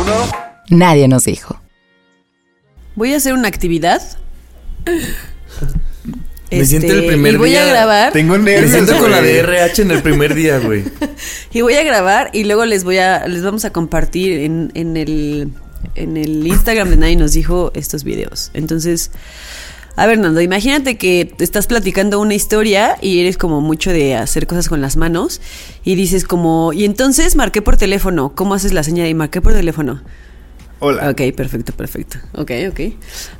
1. Nadie nos dijo. Voy a hacer una actividad. Me siento el primer y voy día- a grabar. Tengo Me nervios. siento con la güey. de RH en el primer día, güey. Y voy a grabar y luego les voy a, les vamos a compartir en, en el en el Instagram de Nadie nos dijo estos videos. Entonces, a ver, Nando, imagínate que te estás platicando una historia y eres como mucho de hacer cosas con las manos y dices como, y entonces marqué por teléfono. ¿Cómo haces la señal? Y marqué por teléfono. Hola. Ok, perfecto, perfecto. Ok, ok.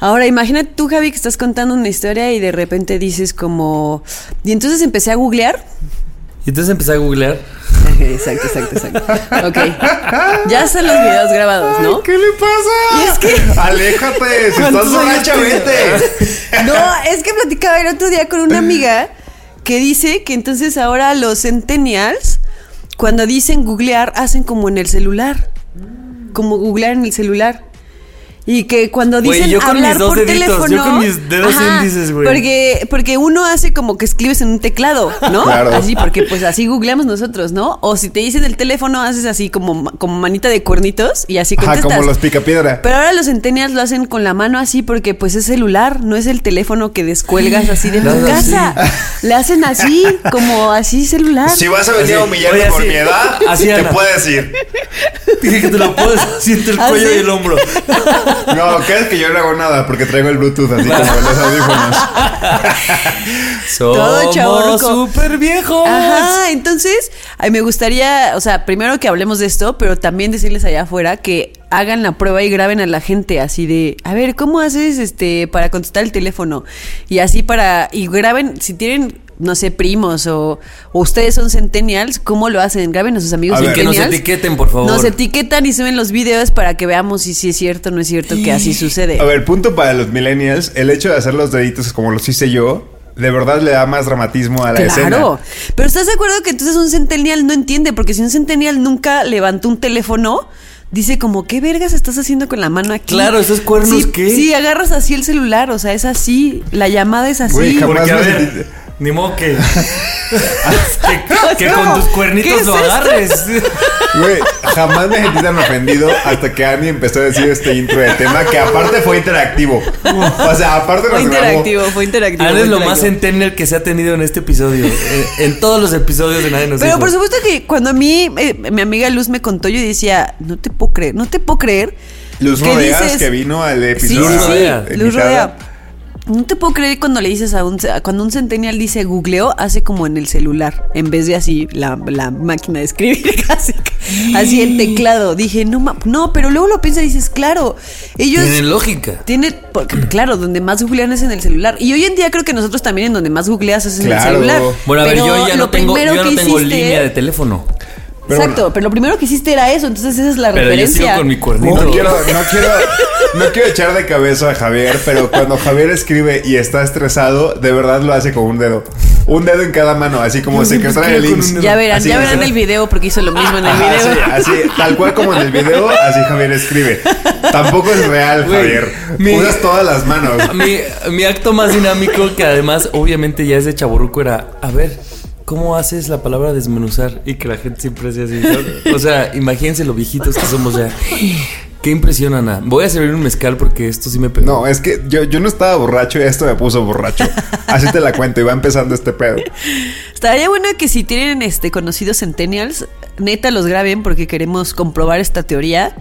Ahora, imagínate tú, Javi, que estás contando una historia y de repente dices como, y entonces empecé a googlear Y entonces empecé a googlear. Exacto, exacto, exacto. Ok. Ya están los videos grabados, ¿no? ¿Qué le pasa? Y es que- Aléjate, si estás ¿Cuántos años borracha, vete. No, es que platicaba el otro día con una amiga que dice que entonces ahora los centennials, cuando dicen googlear, hacen como en el celular. Como googlear en el celular. Y que cuando Güey, dicen yo con hablar mis dos por deditos, teléfono. yo con mis dedos índices, güey. Porque, porque uno hace como que escribes en un teclado, ¿no? Claro. Así, porque pues así googleamos nosotros, ¿no? O si te dicen el teléfono, haces así como, como manita de cuernitos y así Ajá, contestas. como los picapiedra. Pero ahora los centennials lo hacen con la mano así porque pues es celular, no es el teléfono que descuelgas así de tu casa. Le hacen así, como así celular. Si vas a venir Así, a humillarme por mi edad, así, te puedes ir. Dije que te lo puedes así entre el ¿Ah, cuello y el hombro. No, crees que yo no hago nada porque traigo el Bluetooth así como los audífonos. Todo Somos chavorruco. súper viejos. Ajá, entonces, ay, me gustaría, o sea, primero que hablemos de esto, pero también decirles allá afuera que hagan la prueba y graben a la gente así de, a ver, ¿cómo haces este para contestar el teléfono? Y así para, y graben, si tienen, no sé, primos o, o ustedes son centennials, ¿cómo lo hacen? Graben a sus amigos A ver. Que nos etiqueten, por favor. Nos etiquetan y suben los videos para que veamos si es cierto o no es cierto que así sucede. A ver, punto para los millennials. El hecho de hacer los deditos como los hice yo, de verdad le da más dramatismo a la escena. Claro, pero ¿estás de acuerdo que entonces un centennial no entiende? Porque si un centennial nunca levantó un teléfono, dice como, ¿qué vergas estás haciendo con la mano aquí? Claro, ¿esos cuernos sí, qué? Sí, agarras así el celular, o sea, es así, la llamada es así. Güey, jamás Porque, a me ver, sentí- ni modo que, que, que con tus ¿Qué cuernitos lo agarres. Güey, jamás me sentí tan ofendido hasta que Annie empezó a decir este intro de tema que aparte fue interactivo. O sea, aparte Fue nos grabó. interactivo, fue interactivo. Ana fue es lo más interactivo. centennial que se ha tenido en este episodio. En, en todos los episodios de Nadie nos Pero dijo. por supuesto que cuando a mí, eh, mi amiga Luz me contó, yo decía, no te puedo creer, no te puedo creer. Luz ¿Qué Rodeas, dices? que vino al episodio. sí, Luz sí, Luz. Rodea. No te puedo creer cuando le dices a un cuando un centennial dice googleó, hace como en el celular, en vez de así la, la máquina de escribir, casi así el teclado. Dije, no, ma- no, pero luego lo piensas y dices, claro, ellos Tienen lógica. tiene, porque, claro, donde más googlean es en el celular. Y hoy en día creo que nosotros también en donde más googleas es en Claro. el celular. Bueno, a ver, Pero yo ya no lo tengo, yo no tengo hiciste- línea de teléfono. Pero Exacto, pero lo primero que hiciste era eso, entonces esa es la Pero yo referencia. sigo con mi cuernito. No quiero, no quiero, no quiero echar de cabeza a Javier, pero cuando Javier escribe y está estresado, de verdad lo hace con un dedo. Un dedo en cada mano, así como Yo secretaria de links. Ya verán, Así, ya verán así. el video porque hizo lo mismo en el Ajá, video. así, así, tal cual como en el video, así Javier escribe. Tampoco es real, Javier. mi- Usas todas las manos. Mi, mi acto más dinámico, que además obviamente ya es de chaburruco, era, a ver, ¿cómo haces la palabra desmenuzar? Y que la gente siempre hacía así. ¿no? O sea, imagínense lo viejitos que somos ya. Qué impresión, Ana. Voy a servir un mezcal porque esto sí me pegó. No, es que yo, yo no estaba borracho y esto me puso borracho. Así te la cuento y va empezando este pedo. Estaría bueno que si tienen este conocidos centennials, neta los graben porque queremos comprobar esta teoría.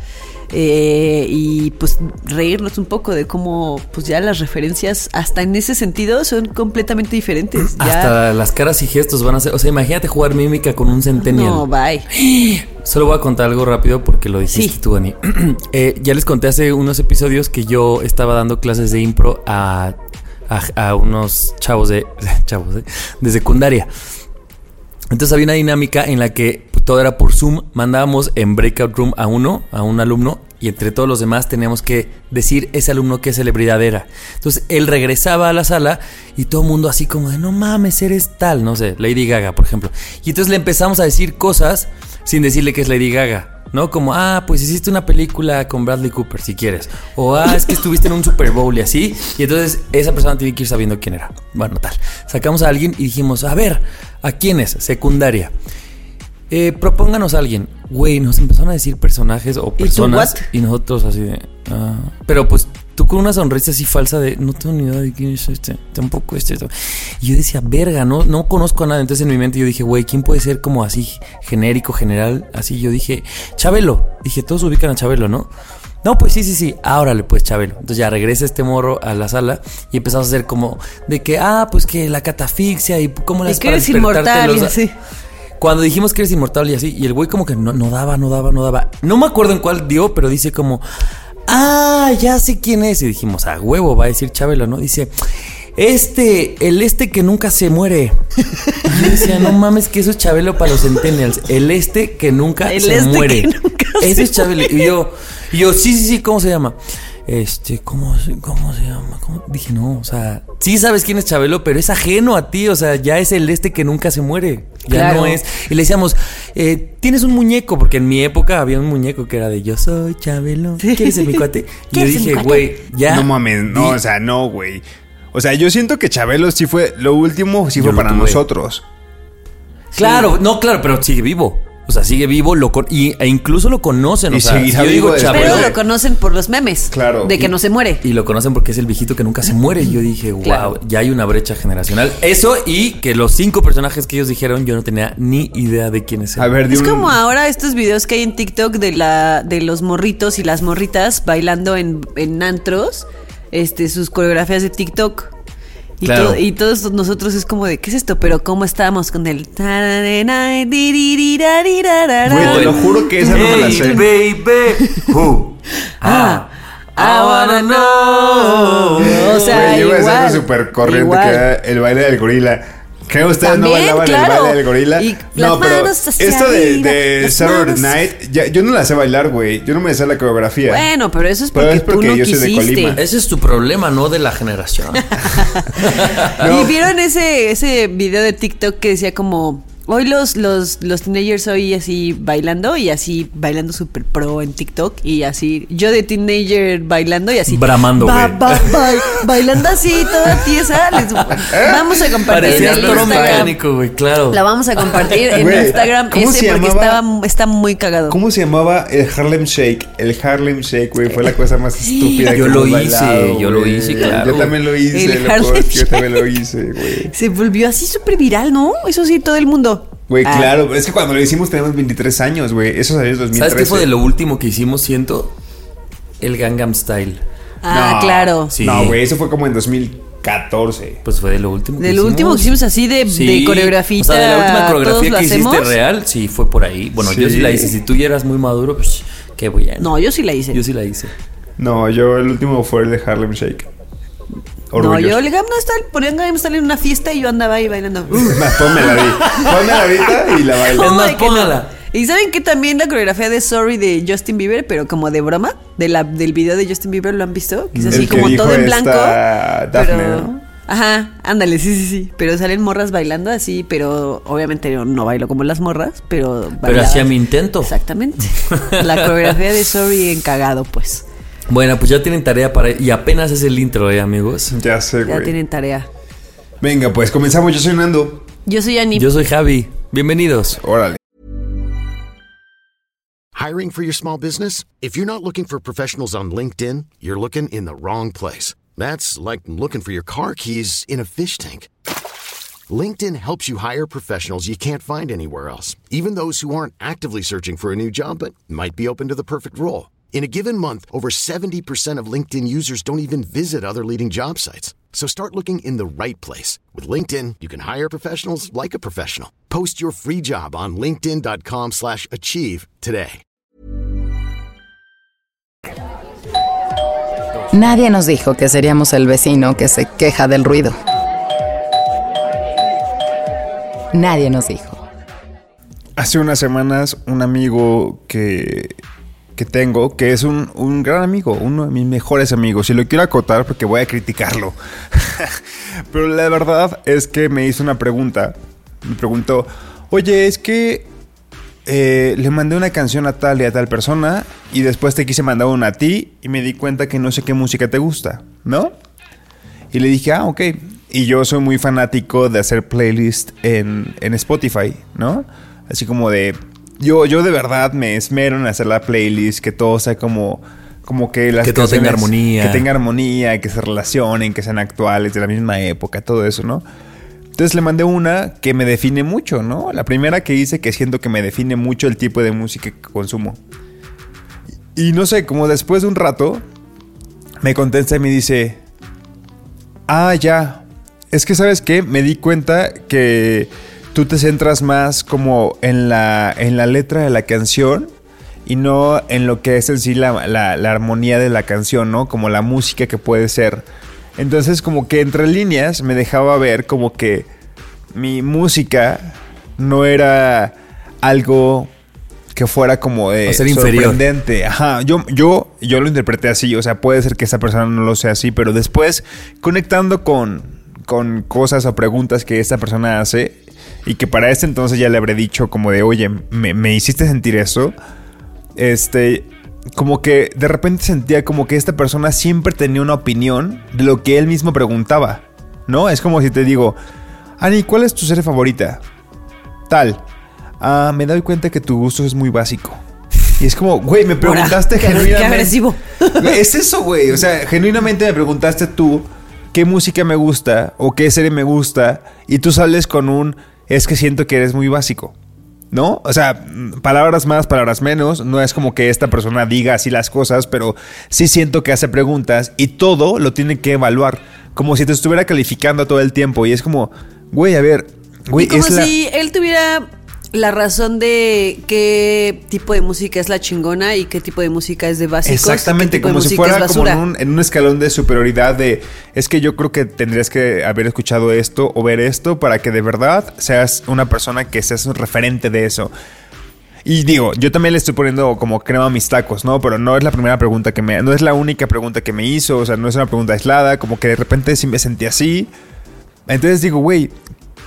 Eh, y pues reírnos un poco de cómo pues ya las referencias hasta en ese sentido son completamente diferentes. Ya- Hasta las caras y gestos van a ser. O sea, imagínate jugar mímica con un centennial. no, bye. Solo voy a contar algo rápido porque lo dijiste Sí. tú, Dani. Eh, ya les conté hace unos episodios que yo estaba dando clases de impro a, a- a unos chavos de chavos de, de secundaria. Entonces había una dinámica en la que todo era por Zoom, mandábamos en breakout room a uno, a un alumno, y entre todos los demás teníamos que decir ese alumno qué celebridad era. Entonces él regresaba a la sala y todo el mundo así como de no mames, eres tal, no sé, Lady Gaga, por ejemplo. Y entonces le empezamos a decir cosas sin decirle que es Lady Gaga. ¿No? Como, ah, pues hiciste una película con Bradley Cooper, si quieres. O, ah, es que estuviste en un Super Bowl y así. Y entonces esa persona tiene que ir sabiendo quién era. Bueno, tal. Sacamos a alguien y dijimos, a ver, ¿a quién es? Secundaria. Eh, propónganos a alguien. Güey, nos empezaron a decir personajes o personas. what? Y, nosotros así de. ah. Pero pues tú con una sonrisa así falsa de. No tengo ni idea de quién es este. Tampoco este. esto". Y yo decía, verga, no, no conozco a nadie. Entonces en mi mente yo dije, güey, ¿quién puede ser como así genérico, general? Así yo dije, Chabelo. Dije, todos ubican a Chabelo, ¿no? No, pues sí, sí, sí. Ahora le pues Chabelo. Entonces ya regresa este morro a la sala y empezamos a hacer como de que, ah, pues que la catafixia y cómo Y las que eres inmortal y así. cuando dijimos que eres inmortal y así, y el güey como que no, no daba, no daba, no daba. No me acuerdo en cuál dio, pero dice como, ah, ya sé quién es. Y dijimos, a huevo, va a decir Chabelo, ¿no? Dice, este, el este que nunca se muere. Y yo decía, no mames, que eso es Chabelo para los centennials. El este que nunca El se este muere. nunca Ese se es Chabelo. Y yo, y yo, sí, sí, sí, ¿cómo se llama? Este, ¿cómo, se- cómo se llama? ¿Cómo? Dije, no, o sea, sí sabes quién es Chabelo, pero es ajeno a ti, o sea, ya es el este que nunca se muere. Ya Claro. no es. Y le decíamos, eh, tienes un muñeco, porque en mi época había un muñeco que era de yo soy Chabelo. ¿Quieres ser mi cuate? Y yo ¿Quieres ser mi dije, güey, ya. No mames, no, o sea, no, güey. O sea, yo siento que Chabelo sí fue, lo último sí Yo fue para tuve. nosotros. Claro, no, claro, pero sigue vivo. O sea, sigue vivo lo con- y, e incluso lo conocen. Y o sea, yo digo Chabelo. Pero lo conocen por los memes. Claro. De que no se muere. Y lo conocen porque es el viejito que nunca se muere. Y yo dije, wow, Claro. ya hay una brecha generacional. Eso y que los cinco personajes que ellos dijeron, yo no tenía ni idea de quiénes A eran. ver, de Es un- como ahora estos videos que hay en TikTok de la de los morritos y las morritas bailando en, en antros, este, sus coreografías de TikTok. Y, Claro. to- y todos nosotros es como de, ¿qué es esto? Pero ¿cómo estábamos con el... Güey, te lo juro que esa no me la sé. baby, who? Ah, I wanna know. O sea, Güey, yo iba a igual, ser súper corriente igual. que era el baile del gorila. Creo que ustedes no bailaban claro. el baile del gorila. Y no, las pero manos hacia esto de, de Saturday manos- Night, ya- yo no la sé bailar, güey. Yo no me sé la coreografía. Bueno, pero eso es Pero porque, es porque tú no yo soy de quisiste. Colima. Ese es tu problema, no de la generación. No. ¿Y vieron ese, ese video de TikTok que decía como... Hoy los, los, los teenagers hoy así bailando y así bailando super pro en TikTok y así yo de teenager bailando y así Bramando, ba- güey. ba- ba- bailando así toda tiesa les- vamos a compartir en el Instagram mecánico, güey, claro. la vamos a compartir en Güey, Instagram ¿cómo ese se porque llamaba? estaba, está muy cagado ¿Cómo se llamaba el Harlem Shake? El Harlem Shake, güey, fue la cosa más estúpida Yo que lo hice, bailado, yo lo hice, claro. Yo también lo hice, El loco, Harlem yo también lo hice, güey. se volvió así súper viral ¿no? eso sí todo el mundo Güey, Ah. claro, es que cuando lo hicimos teníamos 23 años, güey. Eso salió en 2013. ¿Sabes qué fue de lo último que hicimos, siento? El Gangnam Style. ah No. claro Sí. No, güey, eso fue como en 2014. Pues fue de lo último que Del hicimos. último que hicimos así de, de coreografía. O sea, de la última ¿todos coreografía lo que hiciste hacemos? real, sí, fue por ahí. Bueno, yo Sí. sí la hice. Si tú ya eras muy maduro, pues qué bueno. No, yo sí la hice. Yo sí la hice. No, yo el último fue el de Harlem Shake. No, yo el Gangnam Style, ponían Gangnam Style en una fiesta y yo andaba ahí bailando. Más, pónmela ahí. Pónmela ahorita y la bailo. Es más, póngala. Y saben que también la coreografía de Sorry de Justin Bieber, pero como de broma, de la, del video de Justin Bieber, ¿lo han visto? Que es así que como dijo todo en blanco. Daphne, pero. ¿no? Ajá, ándale, sí, sí, sí. Pero salen morras bailando así, pero obviamente yo no bailo como las morras, pero. Pero bailaba. hacía mi intento. Exactamente. La coreografía de Sorry en cagado, pues. Bueno, pues ya tienen tarea para... Y apenas es el intro, eh, amigos. Ya sé, Ya güey. tienen tarea. Venga, pues comenzamos. Yo soy Nando. Yo soy Ani. Yo soy Javi. Bienvenidos. Órale. Hiring for your small business? If you're not looking for professionals on LinkedIn, you're looking in the wrong place. That's like looking for your car keys in a fish tank. LinkedIn helps you hire professionals you can't find anywhere else, even those who aren't actively searching for a new job but might be open to the perfect role. In a given month, over 70% of LinkedIn users don't even visit other leading job sites. So start looking in the right place. With LinkedIn, you can hire professionals like a professional. Post your free job on linkedin.com/achieve slash achieve today. Nadie nos dijo que seríamos el vecino que se queja del ruido. Nadie nos dijo. Hace unas semanas un amigo que, que tengo, que es un, un gran amigo, uno de mis mejores amigos, y lo quiero acotar porque voy a criticarlo. Pero la verdad es que me hizo una pregunta. Me preguntó, oye, es que eh, le mandé una canción a tal y a tal persona y después te quise mandar una a ti y me di cuenta que no sé qué música te gusta, ¿no? Y le dije, ah, ok. Y yo soy muy fanático de hacer playlist en, en Spotify, ¿no? Así como de... Yo, yo de verdad me esmero en hacer la playlist, que todo sea como... Como que las Que todo tenga armonía. Que tenga armonía, que se relacionen, que sean actuales, de la misma época, todo eso, ¿no? Entonces le mandé una que me define mucho, ¿no? La primera que hice que siento que me define mucho el tipo de música que consumo. Y no sé, como después de un rato, me contesta y me dice, ah, ya, es que sabes qué, me di cuenta que tú te centras más como en la, en la letra de la canción y no en lo que es en sí la, la- la armonía de la canción, ¿no? Como la música que puede ser. Entonces como que entre líneas me dejaba ver como que mi música no era algo que fuera como de ser inferior. sorprendente. Ajá, yo, yo, yo lo interpreté así, o sea, puede ser que esa persona no lo sea así, pero después conectando con, con cosas o preguntas que esta persona hace y que para este entonces ya le habré dicho como de, oye, me, me hiciste sentir eso, este, como que de repente sentía como que esta persona siempre tenía una opinión de lo que él mismo preguntaba, ¿no? Es como si te digo, Ani, ¿cuál es tu serie favorita? Tal. Ah, me doy cuenta que tu gusto es muy básico. Y es como, güey, me preguntaste Ahora, qué- qué genuinamente. agresivo. Es eso, güey. O sea, genuinamente me preguntaste tú qué música me gusta o qué serie me gusta. Y tú sales con un, es que siento que eres muy básico. ¿No? O sea, mm, palabras más, palabras menos. No es como que esta persona diga así las cosas, pero sí siento que hace preguntas y todo lo tiene que evaluar. Como si te estuviera calificando todo el tiempo. Y es como, güey, a ver, güey, Y como es la- si él tuviera la razón de qué tipo de música es la chingona y qué tipo de música es de básicos. Exactamente, como si fuera como en un, en un escalón de superioridad de es que yo creo que tendrías que haber escuchado esto o ver esto para que de verdad seas una persona que seas un referente de eso. Y digo, yo también le estoy poniendo como crema a mis tacos, ¿no? Pero no es la primera pregunta que me... No es la única pregunta que me hizo, o sea, no es una pregunta aislada, como que de repente sí me sentí así. Entonces digo, güey,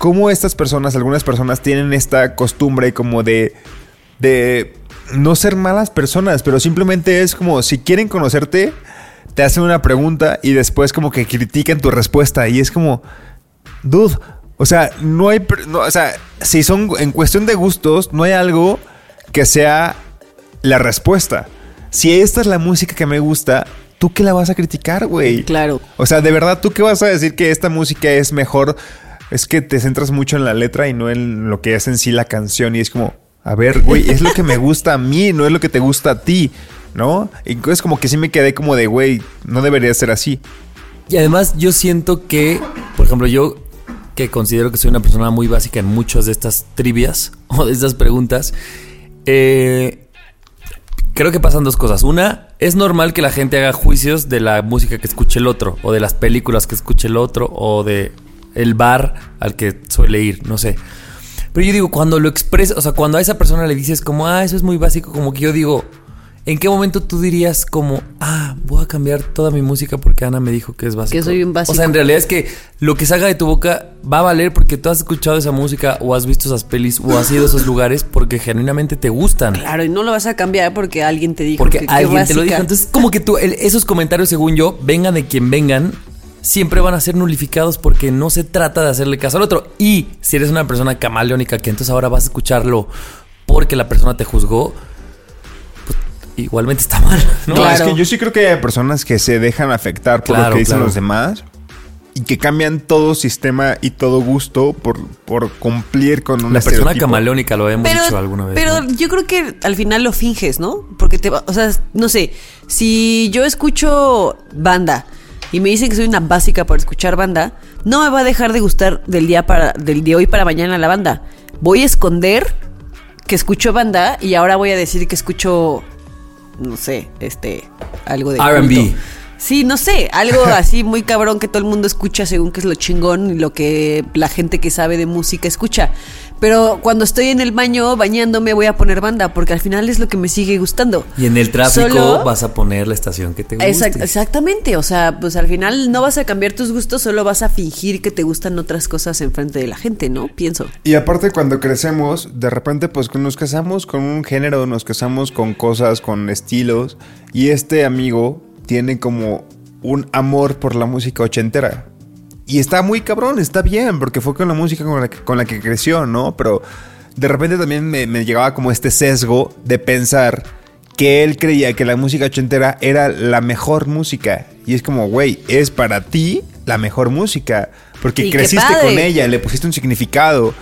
¿cómo estas personas, algunas personas tienen esta costumbre como de... de no ser malas personas, pero simplemente es como si quieren conocerte, te hacen una pregunta y después como que critican tu respuesta y es como, dude, o sea, no hay, no, o sea, si son en cuestión de gustos, no hay algo que sea la respuesta. Si esta es la música que me gusta, ¿tú qué la vas a criticar, güey? Claro. O sea, de verdad, ¿tú qué vas a decir que esta música es mejor? Es que te centras mucho en la letra y no en lo que es en sí la canción. Y es como, a ver, güey, es lo que me gusta a mí, no es lo que te gusta a ti, ¿no? Y entonces como que sí me quedé como de, güey, no debería ser así. Y además yo siento que, por ejemplo, yo que considero que soy una persona muy básica en muchas de estas trivias o de estas preguntas, eh, creo que pasan dos cosas. Una, es normal que la gente haga juicios de la música que escuche el otro, o de las películas que escuche el otro, o de el bar al que suele ir, no sé. Pero yo digo, cuando lo expresa, o sea, cuando a esa persona le dices como, ah, eso es muy básico, como que yo digo, ¿en qué momento tú dirías como, ah, voy a cambiar toda mi música porque Ana me dijo que es básico? Que soy un básico. O sea, en realidad es que lo que salga de tu boca va a valer porque tú has escuchado esa música o has visto esas pelis o has ido a esos lugares porque genuinamente te gustan. Claro, y no lo vas a cambiar porque alguien te dijo Porque que alguien te lo dijo. Entonces, como que tú, el- esos comentarios, según yo, vengan de quien vengan, siempre van a ser nulificados porque no se trata de hacerle caso al otro. Y si eres una persona camaleónica que entonces ahora vas a escucharlo porque la persona te juzgó, pues igualmente está mal, ¿no? Claro. es que yo sí creo que hay personas que se dejan afectar por lo que dicen claro. los demás. y que cambian todo sistema y todo gusto por, por cumplir con una La persona camaleónica lo hemos Pero, dicho alguna vez. pero ¿no? yo creo que al final lo finges, ¿no? Porque te va, o sea, no sé, si yo escucho banda y me dicen que soy una básica por escuchar banda, no me va a dejar de gustar del día para del de hoy para mañana la banda. Voy a esconder que escucho banda y ahora voy a decir que escucho no sé, este algo de R&B. Sí, no sé, algo así muy cabrón que todo el mundo escucha según que es lo chingón y lo que la gente que sabe de música escucha. Pero cuando estoy en el baño bañándome voy a poner banda porque al final es lo que me sigue gustando. Y en el tráfico Solo- vas a poner la estación que te guste. Exact- exactamente, o sea, pues al final no vas a cambiar tus gustos, solo vas a fingir que te gustan otras cosas enfrente de la gente, ¿no? Pienso. Y aparte cuando crecemos, de repente pues nos casamos con un género, nos casamos con cosas, con estilos. Y este amigo tiene como un amor por la música ochentera. Y está muy cabrón, está bien, porque fue con la música con la que, con la que creció, ¿no? Pero de repente también me, me llegaba como este sesgo de pensar que él creía que la música ochentera era la mejor música. Y es como, güey, es para ti la mejor música. Porque creciste con ella, le pusiste un significado.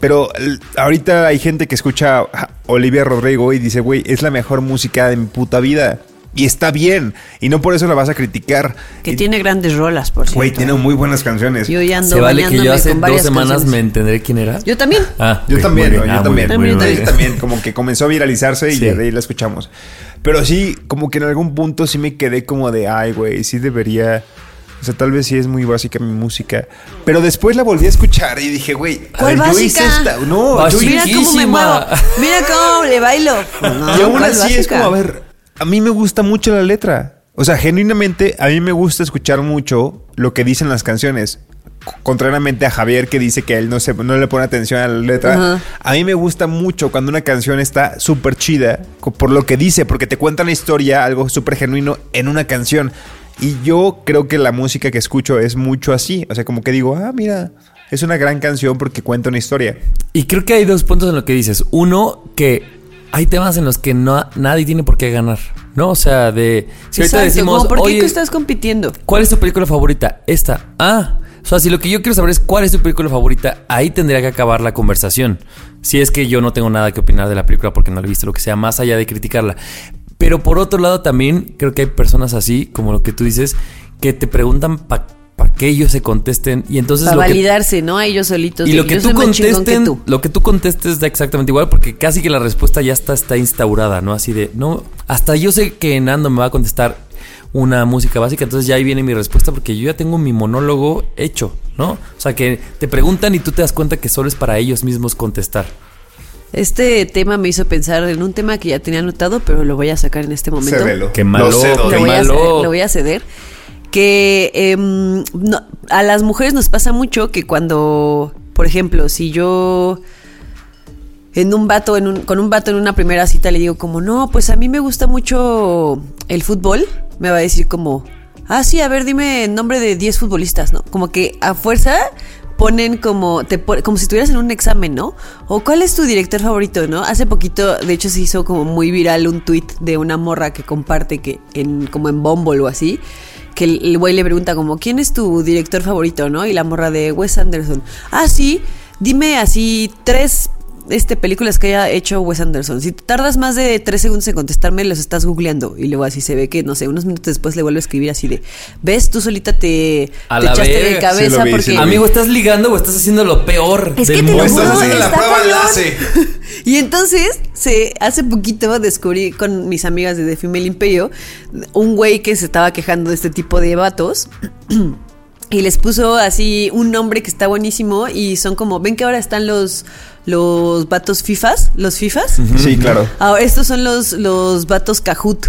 Pero ahorita hay gente que escucha a Olivia Rodrigo y dice, güey, es la mejor música de mi puta vida. Y está bien. Y no por eso la vas a criticar. Que Y- tiene grandes rolas, por cierto. Güey, tiene muy buenas canciones. Yo ya ando Se vale que yo hace dos semanas canciones. me entenderé quién era. Yo también. Ah, Yo ok, también, muy ¿no? bien. yo Ah, también. bien, bien. también, como que comenzó a viralizarse y Sí. de ahí la escuchamos. Pero sí, como que en algún punto sí me quedé como de, ay, güey, sí debería. O sea, tal vez sí es muy básica mi música. Pero después la volví a escuchar y dije, güey, ¿Cuál ver, yo hice básica? esta. No, yo Básica. Mira hice. cómo me muevo. Mira cómo le bailo. No, y aún ¿cuál así es básica? como, a ver, a mí me gusta mucho la letra. O sea, genuinamente, a mí me gusta escuchar mucho lo que dicen las canciones. Contrariamente a Javier que dice que él no, se, no le pone atención a la letra, a mí me gusta mucho cuando una canción está súper chida por lo que dice, porque te cuenta una historia, algo súper genuino en una canción. Y yo creo que la música que escucho es mucho así. O sea, como que digo, ah, mira, es una gran canción porque cuenta una historia. Y creo que hay dos puntos en lo que dices. Uno, que hay temas en los que no, nadie tiene por qué ganar. ¿No? O sea, de. Si ahorita decimos. ¿por qué "Oye, tú estás compitiendo? ¿Cuál es tu película favorita? Esta. Ah. O sea, si lo que yo quiero saber es cuál es tu película favorita, ahí tendría que acabar la conversación. Si es que yo no tengo nada que opinar de la película porque no la he visto, lo que sea, más allá de criticarla. Pero por otro lado también creo que hay personas así, como lo que tú dices, que te preguntan para que ellos se contesten y entonces Para lo que validarse, ¿no? A ellos solitos. y lo que tú contesten, que tú. lo que tú contestes da exactamente igual porque casi que la respuesta ya está, está instaurada, ¿no? Así de, no, hasta yo sé que Nando me va a contestar una música básica, entonces ya ahí viene mi respuesta porque yo ya tengo mi monólogo hecho, ¿no? O sea, que te preguntan y tú te das cuenta que solo es para ellos mismos contestar. Este tema me hizo pensar en un tema que ya tenía anotado, pero lo voy a sacar en este momento. Cédelo. Qué malo, Lo cedo. qué Lo voy, a ceder, lo voy a ceder. Que em, no- a las mujeres nos pasa mucho que cuando, por ejemplo, si yo en un vato, en un- con un vato en una primera cita le digo como, no, pues a mí me gusta mucho el fútbol, me va a decir como, ah, sí, a ver, dime el nombre de 10 futbolistas, ¿no? Como que a fuerza ponen como, te como si estuvieras en un examen, ¿no? O cuál es tu director favorito, ¿no? Hace poquito, de hecho, se hizo como muy viral un tweet de una morra que comparte que en, como en Bumble o así, que el güey le pregunta como, ¿quién es tu director favorito, no? Y la morra de Wes Anderson. Ah, sí, dime así tres este, películas que haya hecho Wes Anderson. Si tardas más de tres segundos en contestarme, los estás googleando. Y luego así se ve que, no sé, unos minutos después le vuelve a escribir así de, ¿ves? Tú solita te, A te la echaste de verga. cabeza Sí lo vi, porque... lo. Amigo, ¿estás ligando o estás haciendo lo peor Es del que te lo mundo? juro, Estás haciendo la prueba enlace. Y entonces, se, hace poquito descubrí con mis amigas de The Female Imperio un güey que se estaba quejando de este tipo de vatos. Y les puso así un nombre que está buenísimo y son como, ven que ahora están los, los vatos FIFAs, los FIFAs. Sí, claro. Ahora, estos son los, los vatos Kahoot,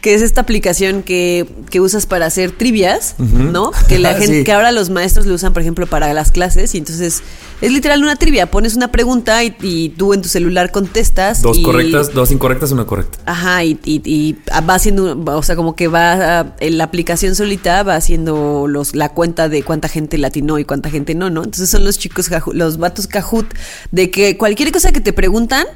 que es esta aplicación que, que usas para hacer trivias, ¿no? Que la gente, sí. que ahora los maestros lo usan, por ejemplo, para las clases, y entonces es literal una trivia. Pones una pregunta y, y tú en tu celular contestas. Dos y- correctas, dos incorrectas, una correcta. Ajá, y, y- y va haciendo, o sea, como que va, en la aplicación solita va haciendo los, la cuenta de cuánta gente latinó y cuánta gente no, ¿no? Entonces son los chicos, los vatos Kahoot, de que cualquier cosa que te preguntan,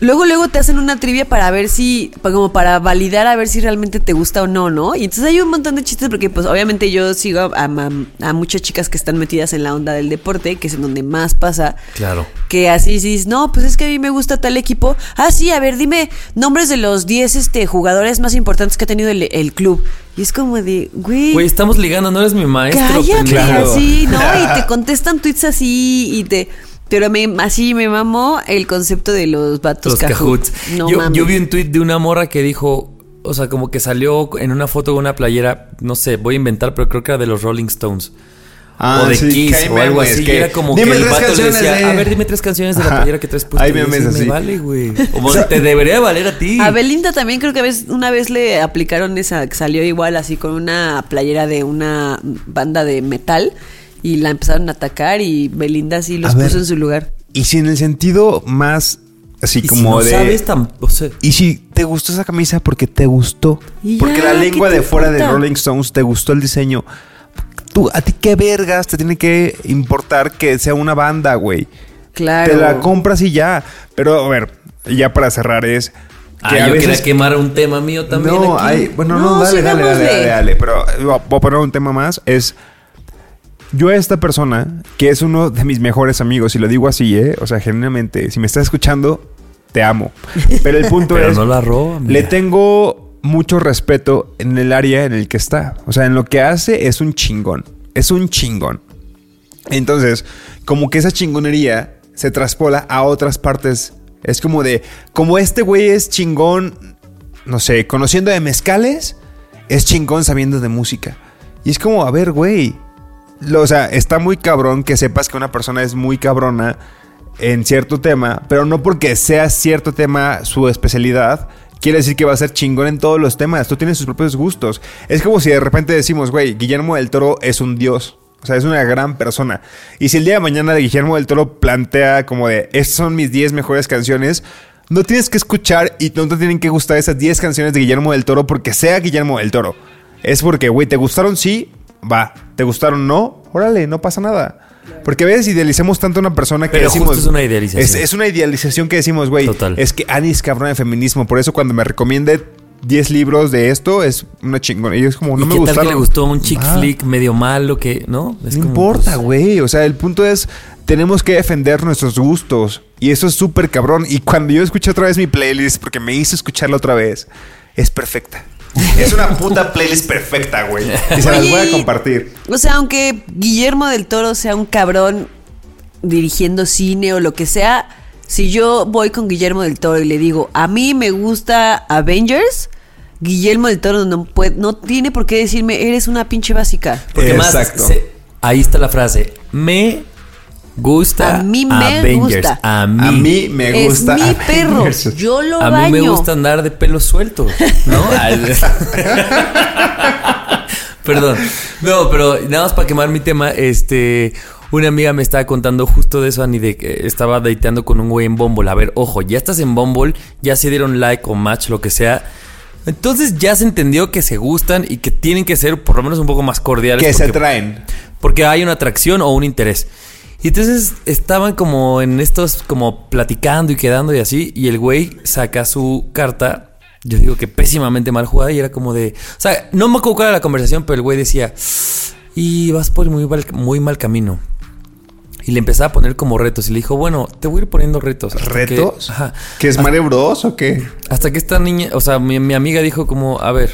luego, luego te hacen una trivia para ver si, como para validar a ver si realmente te gusta o no, ¿no? Y entonces hay un montón de chistes porque pues obviamente yo sigo a, a- a muchas chicas que están metidas en la onda del deporte, que es en donde más pasa. Claro. Que así dices, no, pues es que a mí me gusta tal equipo. Ah, sí, a ver, dime nombres de los 10 este, jugadores más importantes que ha tenido el, el club. Y es como de, güey, Güey, estamos ligando, no eres mi maestro. cállate así, ¿no? Y te contestan tweets así y te... Pero me, así me mamó el concepto de los vatos Los. No yo, mames. yo vi un tweet de una morra que dijo, o sea, como que salió en una foto con una playera, no sé, voy a inventar, pero creo que era de los Rolling Stones. Ah, o de sí, Kiss o algo así. que- era como Dime que el tres vato le decía, de- a ver, dime tres canciones de la Ajá. playera que Y yo memes decía, así. Me vale, güey. Como te debería valer a ti. A Belinda también creo que a veces- una vez le aplicaron esa, que salió igual así con una playera de una banda de metal y la empezaron a atacar y Belinda sí los A ver. puso en su lugar. Y si en el sentido más así Y si como no de. sabes tan, o sea, Y si te gustó esa camisa porque te gustó. Porque ya, la lengua ¿qué te de fuera de? Rolling Stones te gustó el diseño. Tú, a ti qué vergas te tiene que importar que sea una banda, güey. Claro. Te la compras y ya. Pero a ver, ya para cerrar es. ah, Que yo a veces quería quemar un tema mío también. no, aquí. hay, bueno, no, No, dale, dale, dale, dale, dale, Pero eh, voy a poner un tema más. Es. Yo a esta persona, que es uno de mis mejores amigos, y lo digo así, ¿eh? O sea, genuinamente, si me estás escuchando, te amo. Pero el punto Pero es. no la roba, Le tengo mucho respeto en el área en el que está. O sea, en lo que hace es un chingón. Es un chingón. Entonces, como que esa chingonería se traspola a otras partes. Es como de, como este güey es chingón, no sé, conociendo de mezcales, es chingón sabiendo de música. Y es como, a ver, güey. O sea, está muy cabrón que sepas que una persona es muy cabrona en cierto tema, pero no porque sea cierto tema su especialidad, quiere decir que va a ser chingón en todos los temas. Tú tienes sus propios gustos. Es como si de repente decimos, güey, Guillermo del Toro es un dios. O sea, es una gran persona. Y si el día de mañana Guillermo del Toro plantea como de, estas son mis 10 mejores canciones, no tienes que escuchar y no te tienen que gustar esas 10 canciones de Guillermo del Toro porque sea Guillermo del Toro. Es porque, güey, ¿te gustaron? Sí, va. ¿Te gustaron? No, órale, no pasa nada. Porque a veces idealicemos tanto a una persona que Pero decimos. justo es una idealización. Es, es una idealización que decimos, güey. Total. Es que Annie es cabrón de feminismo. Por eso cuando me recomiende 10 libros de esto, es una chingona. Y es como, no ¿Y me qué tal gustaron. que le gustó un chick flick medio malo que, ¿no? Es No como, importa, pues, güey. O sea, el punto es, tenemos que defender nuestros gustos. Y eso es súper cabrón. Y cuando yo escuché otra vez mi playlist, porque me hice escucharla otra vez, es perfecta. Es una puta playlist perfecta, güey. Y se las voy a compartir. O sea, aunque Guillermo del Toro sea un cabrón dirigiendo cine o lo que sea, si yo voy con Guillermo del Toro y le digo, a mí me gusta Avengers, Guillermo del Toro no, puede, no tiene por qué decirme, eres una pinche básica. Porque más, Exacto. se- ahí está la frase. Me gusta A mí me Avengers. gusta. A mí. A mí me gusta. es mi perro, Avengers. yo lo A baño. mí me gusta andar de pelo suelto, ¿no? Perdón. No, pero nada más para quemar mi tema, este... Una amiga me estaba contando justo de eso, Ani, de que estaba dateando con un güey en Bumble. A ver, ojo, ya estás en Bumble, ya se dieron like o match, lo que sea. Entonces ya se entendió que se gustan y que tienen que ser por lo menos un poco más cordiales. Que se traen. porque hay una atracción o un interés. Y entonces estaban como en estos, como platicando y quedando y así, y el güey saca su carta, yo digo que pésimamente mal jugada, y era como de, o sea, no me acuerdo cuál era la conversación, pero el güey decía, y vas por muy mal, muy mal camino. Y le empezaba a poner como retos y le dijo, bueno, te voy a ir poniendo retos. que- ¿Retos? ajá. ¿Que es Mario Bros o qué? Hasta que esta niña, o sea, mi, mi amiga dijo como, a ver,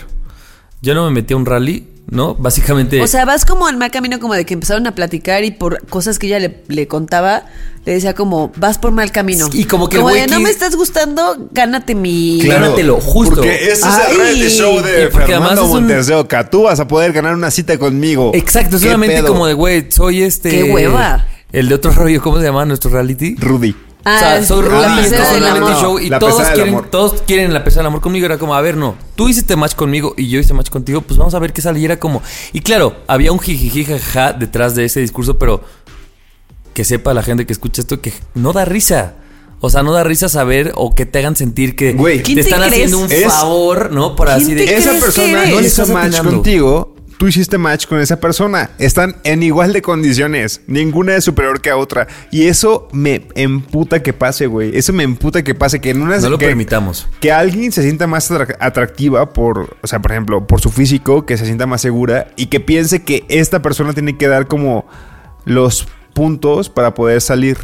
yo no me metí a un rally, ¿no? Básicamente... O sea, vas como en mal camino, como de que empezaron a platicar y por cosas que ella le, le contaba, le decía como, vas por mal camino. Y como que como de, no me estás gustando, gánate mi... Claro. Gánatelo, justo. Porque ese es Ay. el reality show de Fernando Montes de Oca. Tú vas a poder ganar una cita conmigo. Exacto, ¿Qué solamente pedo? como de, güey, soy este... ¡Qué hueva! El de otro rollo, ¿cómo se llama nuestro reality? Rudy. Ah, o sea, soy Rudy, esto es del un reality amor. show y La todos quieren, todos quieren la pesa del amor conmigo. Era como, a ver, no, tú hiciste match conmigo y yo hice match contigo, pues vamos a ver qué sale. Y era como, y claro, había un jijiji jaja detrás de ese discurso, pero que sepa la gente que escucha esto que no da risa. O sea, no da risa saber o que te hagan sentir que te ¿quién te están crees? haciendo un Es- favor, ¿no? Por así ¿Quién de Esa persona? No hizo match contigo tú hiciste match con esa persona. Están en igual de condiciones. Ninguna es superior que a otra. Y eso me emputa que pase, güey. Eso me emputa que pase. Que en una No lo que- permitamos. que alguien se sienta más atra- atractiva por, o sea, por ejemplo, por su físico, que se sienta más segura y que piense que esta persona tiene que dar como los puntos para poder salir.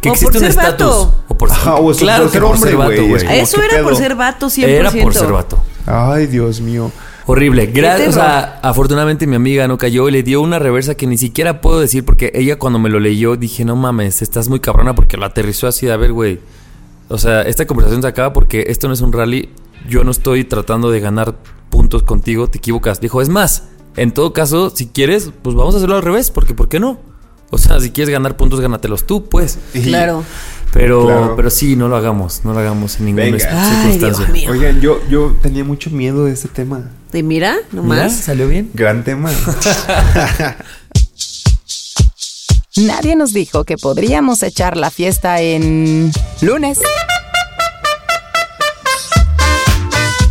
Que O existe un estatus. O por Ajá, o claro por que ser por hombre, ser vato, güey. Eso ¿qué era por ser vato 100%. Era por ser vato. Ay, Dios mío. Horrible. Gra- terror. o sea, afortunadamente mi amiga no cayó y le dio una reversa que ni siquiera puedo decir porque ella cuando me lo leyó dije, no mames, estás muy cabrona porque lo aterrizó así de, a ver, güey. O sea, esta conversación se acaba porque esto no es un rally. Yo no estoy tratando de ganar puntos contigo, te equivocas. Dijo, es más, en todo caso, si quieres, pues vamos a hacerlo al revés, porque ¿por qué no? O sea, si quieres ganar puntos, gánatelos tú, pues. Y- Claro. Pero, Claro. pero sí, no lo hagamos, no lo hagamos en ninguna Venga. Ay, circunstancia. Dios mío. Oigan, yo, yo tenía mucho miedo de este tema. De mira, Mira, nomás. salió bien. Gran tema. Nadie nos dijo que podríamos echar la fiesta en lunes.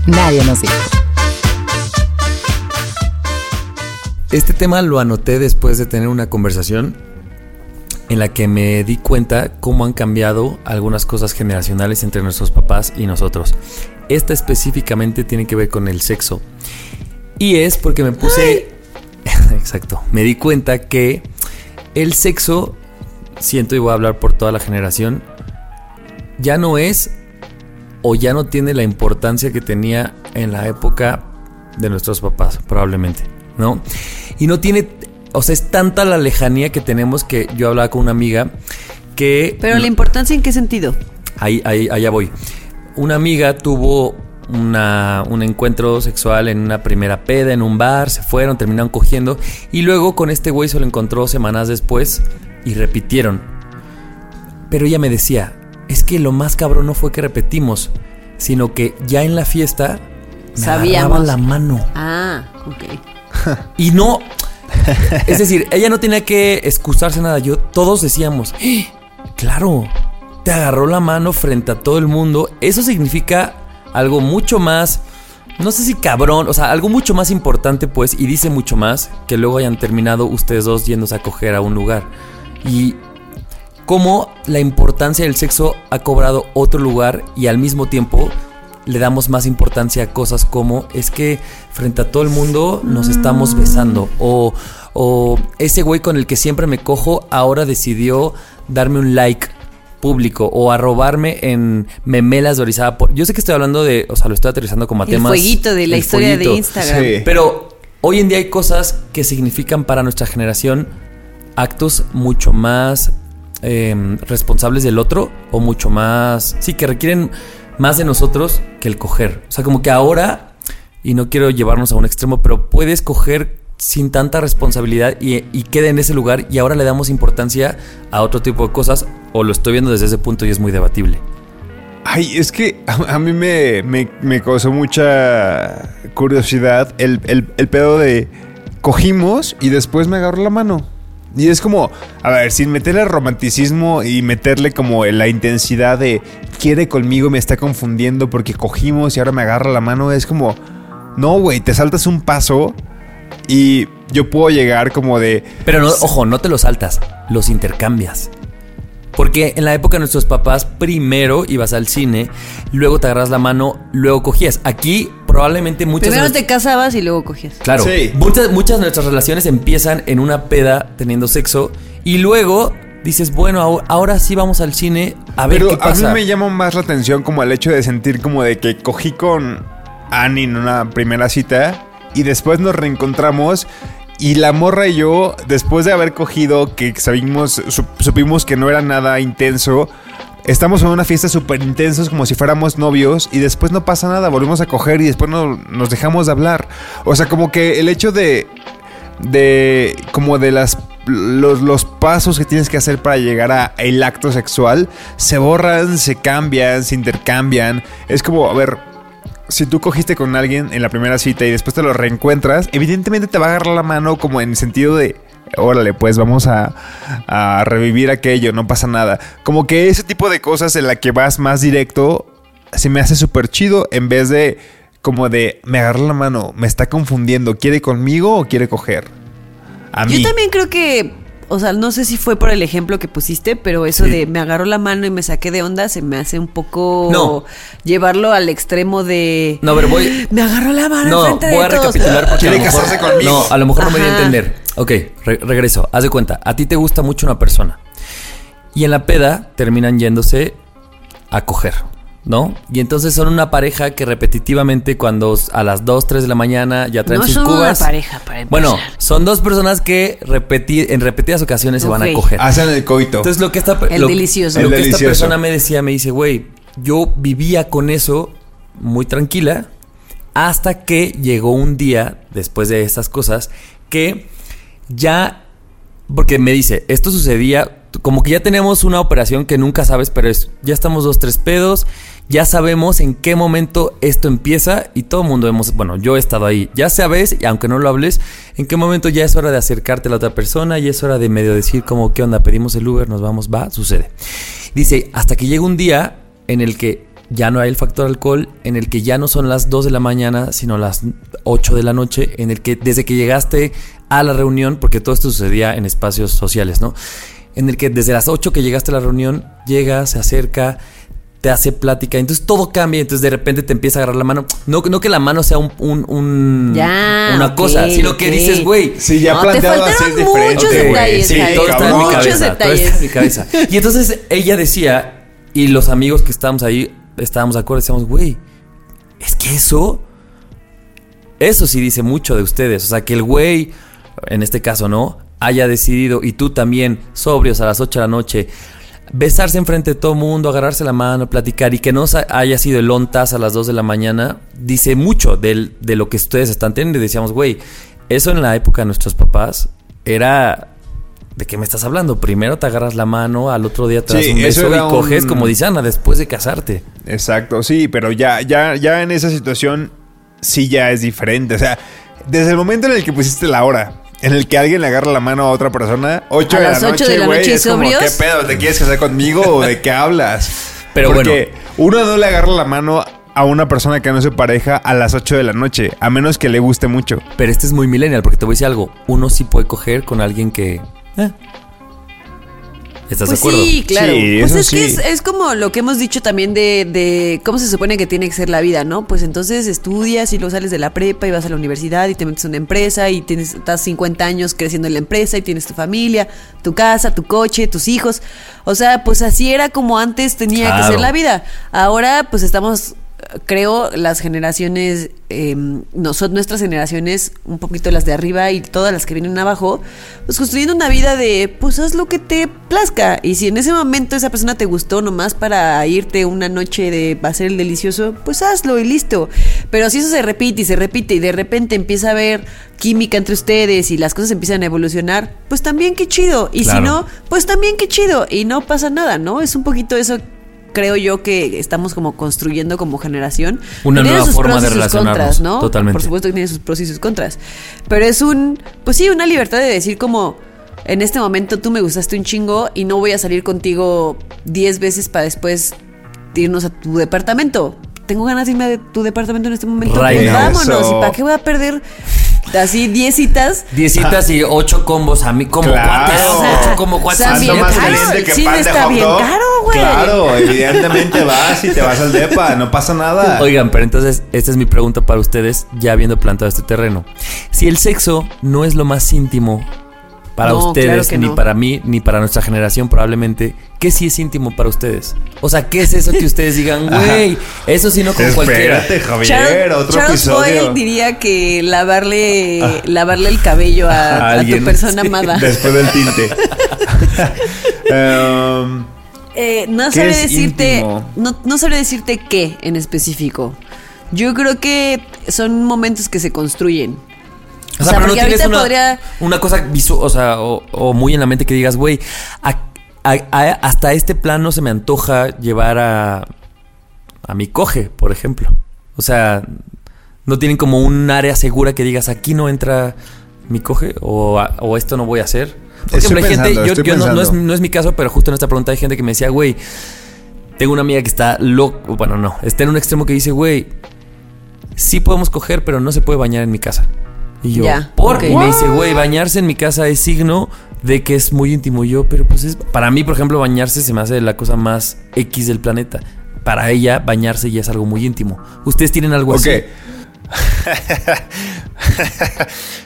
Nadie nos dijo. Este tema lo anoté después de tener una conversación en la que me di cuenta cómo han cambiado algunas cosas generacionales entre nuestros papás y nosotros. Esta específicamente tiene que ver con el sexo. Y es porque me puse... Exacto. Me di cuenta que el sexo, siento y voy a hablar por toda la generación, ya no es o ya no tiene la importancia que tenía en la época de nuestros papás, probablemente, ¿no? Y no tiene, o sea, es tanta la lejanía que tenemos que yo hablaba con una amiga que... Pero la importancia en qué sentido? Ahí, ahí, allá voy. Una amiga tuvo una- un encuentro sexual en una primera peda en un bar, se fueron, terminaron cogiendo y luego con este güey se lo encontró semanas después y repitieron. Pero ella me decía, es que lo más cabrón no fue que repetimos, sino que ya en la fiesta me Sabíamos. la mano. Ah, ok. Y no. Es decir, ella no tenía que excusarse nada. Yo, todos decíamos, "Eh, claro, te agarró la mano frente a todo el mundo. Eso significa algo mucho más. No sé si cabrón, o sea, algo mucho más importante, pues, y dice mucho más que luego hayan terminado ustedes dos yéndose a coger a un lugar. Y cómo la importancia del sexo ha cobrado otro lugar y al mismo tiempo le damos más importancia a cosas como es que frente a todo el mundo nos estamos besando o, o ese güey con el que siempre me cojo ahora decidió darme un like público o arrobarme en memelas de Orizaba. Por, yo sé que estoy hablando de, o sea, lo estoy aterrizando como a El temas. fueguito de la el historia de. Instagram. Sí. Pero hoy en día hay cosas que significan para nuestra generación actos mucho más eh, responsables del otro o mucho más... Sí, que requieren más de nosotros que el coger. O sea, como que ahora, y no quiero llevarnos a un extremo, pero puedes coger sin tanta responsabilidad y, y queda en ese lugar y ahora le damos importancia a otro tipo de cosas o lo estoy viendo desde ese punto y es muy debatible. Ay, es que a, mí me, me, me causó mucha curiosidad el, el- el pedo de cogimos y después me agarró la mano. Y es como, a ver, sin meterle romanticismo y meterle como la intensidad de quiere conmigo, me está confundiendo porque cogimos y ahora me agarra la mano, es como, no, güey, te saltas un paso y yo puedo llegar como de, Pero no, ojo, no te los saltas, los intercambias. Porque en la época de nuestros papás, primero ibas al cine, luego te agarras la mano, luego cogías. Aquí probablemente muchas... Primero te casabas y luego cogías. Claro, Sí. muchas, muchas de nuestras relaciones empiezan en una peda teniendo sexo y luego dices, bueno, ahora, sí vamos al cine a ver Pero qué a mí pasa. me llama más la atención como el hecho de sentir como de que cogí con Annie en una primera cita y después nos reencontramos y la morra y yo, después de haber cogido, que sabimos, sup- supimos que no era nada intenso, estamos en una fiesta súper intensos como si fuéramos novios y después no pasa nada, volvemos a coger y después no- nos dejamos de hablar. O sea, como que el hecho de de como de las los, los pasos que tienes que hacer para llegar a el acto sexual se borran, se cambian, se intercambian. Es como, a ver, si tú cogiste con alguien en la primera cita y después te lo reencuentras, evidentemente te va a agarrar la mano como en el sentido de órale, pues vamos a, a revivir aquello, no pasa nada. Como que ese tipo de cosas en la que vas más directo se me hace súper chido en vez de como de me agarró la mano, me está confundiendo, ¿quiere conmigo o quiere coger? A mí. Yo también creo que, o sea, no sé si fue por el ejemplo que pusiste, pero eso Sí. de me agarró la mano y me saqué de onda se me hace un poco No. llevarlo al extremo de No, pero voy. me agarró la mano No, enfrente voy de a todos. recapitular porque Quiere a lo mejor- casarse conmigo. No, a lo mejor no me voy a entender. Ok, re- regreso. Haz de cuenta, a ti te gusta mucho una persona. Y en la peda terminan yéndose a coger, ¿no? Y entonces son una pareja que repetitivamente cuando a las 2, 3 de la mañana ya traen No sus son una cubas. pareja, para empezar. Bueno, son dos personas que repeti- en repetidas ocasiones se van a coger. Hacen el coito. Entonces lo que esta, El lo, delicioso. lo El que esta persona me decía, me dice, güey, yo vivía con eso muy tranquila hasta que llegó un día, después de estas cosas, que ya, porque me dice, esto sucedía, como que ya tenemos una operación que nunca sabes, pero es, ya estamos dos, tres pedos, ya sabemos en qué momento esto empieza y todo el mundo hemos, bueno, yo he estado ahí, ya sabes, y aunque no lo hables, en qué momento ya es hora de acercarte a la otra persona y es hora de medio decir como, ¿qué onda? Pedimos el Uber, nos vamos, va, sucede. Dice, hasta que llega un día en el que ya no hay el factor alcohol, en el que ya no son las 2 de la mañana, sino las 8 de la noche, en el que desde que llegaste a la reunión, porque todo esto sucedía en espacios sociales, ¿no? En el que desde las 8 que llegaste a la reunión, llega, se acerca, te hace plática, entonces todo cambia, entonces de repente te empieza a agarrar la mano. No, no que la mano sea un, un- un- Ya, una cosa, sino que dices, güey, Sí, ya No, te planteado así faltaron es diferente. muchos Ok, güey. detalles, Sí, Jair. todo está en mi Muchos cabeza. Todo detalles. está en mi cabeza. Y entonces ella decía, y los amigos que estábamos ahí, estábamos de acuerdo, decíamos, güey, es que eso, eso sí dice mucho de ustedes. O sea, que el güey, en este caso, ¿no? Haya decidido, y tú también, sobrios a las 8 de la noche, besarse enfrente de todo el mundo, agarrarse la mano, platicar y que no haya sido el ontas a las 2 de la mañana, dice mucho del- de lo que ustedes están teniendo. Y decíamos, güey, eso en la época de nuestros papás era... ¿De qué me estás hablando? Primero te agarras la mano, al otro día te das Sí, un eso beso y era un- coges, como dice Ana, después de casarte. Exacto, sí, pero ya, ya, ya en esa situación sí ya es diferente. O sea, desde el momento en el que pusiste la hora, en el que alguien le agarra la mano a otra persona, 8 A de la las ocho noche, de la noche, es como. ¿qué pedo? ¿Te quieres casar conmigo o de qué hablas? Pero Porque uno no le agarra la mano a una persona que no se pareja a las 8 de la noche, a menos que le guste mucho. Pero este es muy millennial, porque te voy a decir algo. Uno sí puede coger con alguien que... eh, ¿Estás Pues de acuerdo? sí, claro. Sí, pues es que es, es como lo que hemos dicho también de, de cómo se supone que tiene que ser la vida, ¿no? Pues entonces estudias y luego sales de la prepa y vas a la universidad y te metes en una empresa y tienes, estás 50 años creciendo en la empresa y tienes tu familia, tu casa, tu coche, tus hijos. O sea, pues así era como antes tenía que ser la vida. Ahora pues estamos creo las generaciones, eh, nosotros, nuestras generaciones, un poquito las de arriba y todas las que vienen abajo, pues construyendo una vida de, pues haz lo que te plazca. Y si en ese momento esa persona te gustó nomás para irte una noche de hacer el delicioso, pues hazlo y listo. Pero si eso se repite y se repite y de repente empieza a haber química entre ustedes y las cosas empiezan a evolucionar, pues también qué chido. Y Claro. si no, pues también qué chido. Y no pasa nada, ¿no? Es un poquito eso creo yo que estamos como construyendo como generación. Una Tiene nueva sus forma pros y de sus relacionarnos, contras, ¿no? totalmente. Por supuesto que tiene sus pros y sus contras. Pero es un, pues sí, una libertad de decir como, en este momento tú me gustaste un chingo y no voy a salir contigo 10 veces para después irnos a tu departamento. Tengo ganas de irme a tu departamento en este momento. Pues vámonos. Eso. ¿Y para qué voy a perder así 10 citas? Diez citas y ocho combos a mí. ¿Cómo Claro. cuates? O sea, Ocho como cuates. o sea, más caro, caliente que pan de está hot bien caro, güey. Claro, evidentemente vas y te vas al depa, no pasa nada. Oigan, pero entonces, esta es mi pregunta para ustedes, ya habiendo plantado este terreno. Si el sexo no es lo más íntimo para No, ustedes, claro ni no. para mí, ni para nuestra generación probablemente, ¿qué sí es íntimo para ustedes? O sea, ¿qué es eso que ustedes digan, güey? Eso sí no con cualquiera. Espérate, Javier, Charles, otro Charles episodio. Boyle diría que lavarle, lavarle el cabello a, A a alguien, tu persona sí. amada. Después del tinte. Em, Eh, no ¿Qué sabré es decirte, íntimo? no, no sabré decirte qué en específico. Yo creo que son momentos que se construyen. O sea, pero no tienes ahorita una, podría- una cosa visual, o sea, o, o muy en la mente que digas, güey, hasta este plano se me antoja llevar a, a mi coge, por ejemplo. O sea, no tienen como un área segura que digas, aquí no entra mi coge o, o esto no voy a hacer. Por Estoy ejemplo, hay gente, yo, no, no es, no es mi caso, pero justo en esta pregunta hay gente que me decía, güey, tengo una amiga que está loco, bueno, no, está en un extremo que dice, güey, sí podemos coger, pero no se puede bañar en mi casa. Y yo, Ya, ¿por? ok. Y me dice, güey, bañarse en mi casa es signo de que es muy íntimo. Y yo, pero pues es, para mí, por ejemplo, bañarse se me hace la cosa más X del planeta. Para ella, bañarse ya es algo muy íntimo. ¿Ustedes tienen algo Ok. así?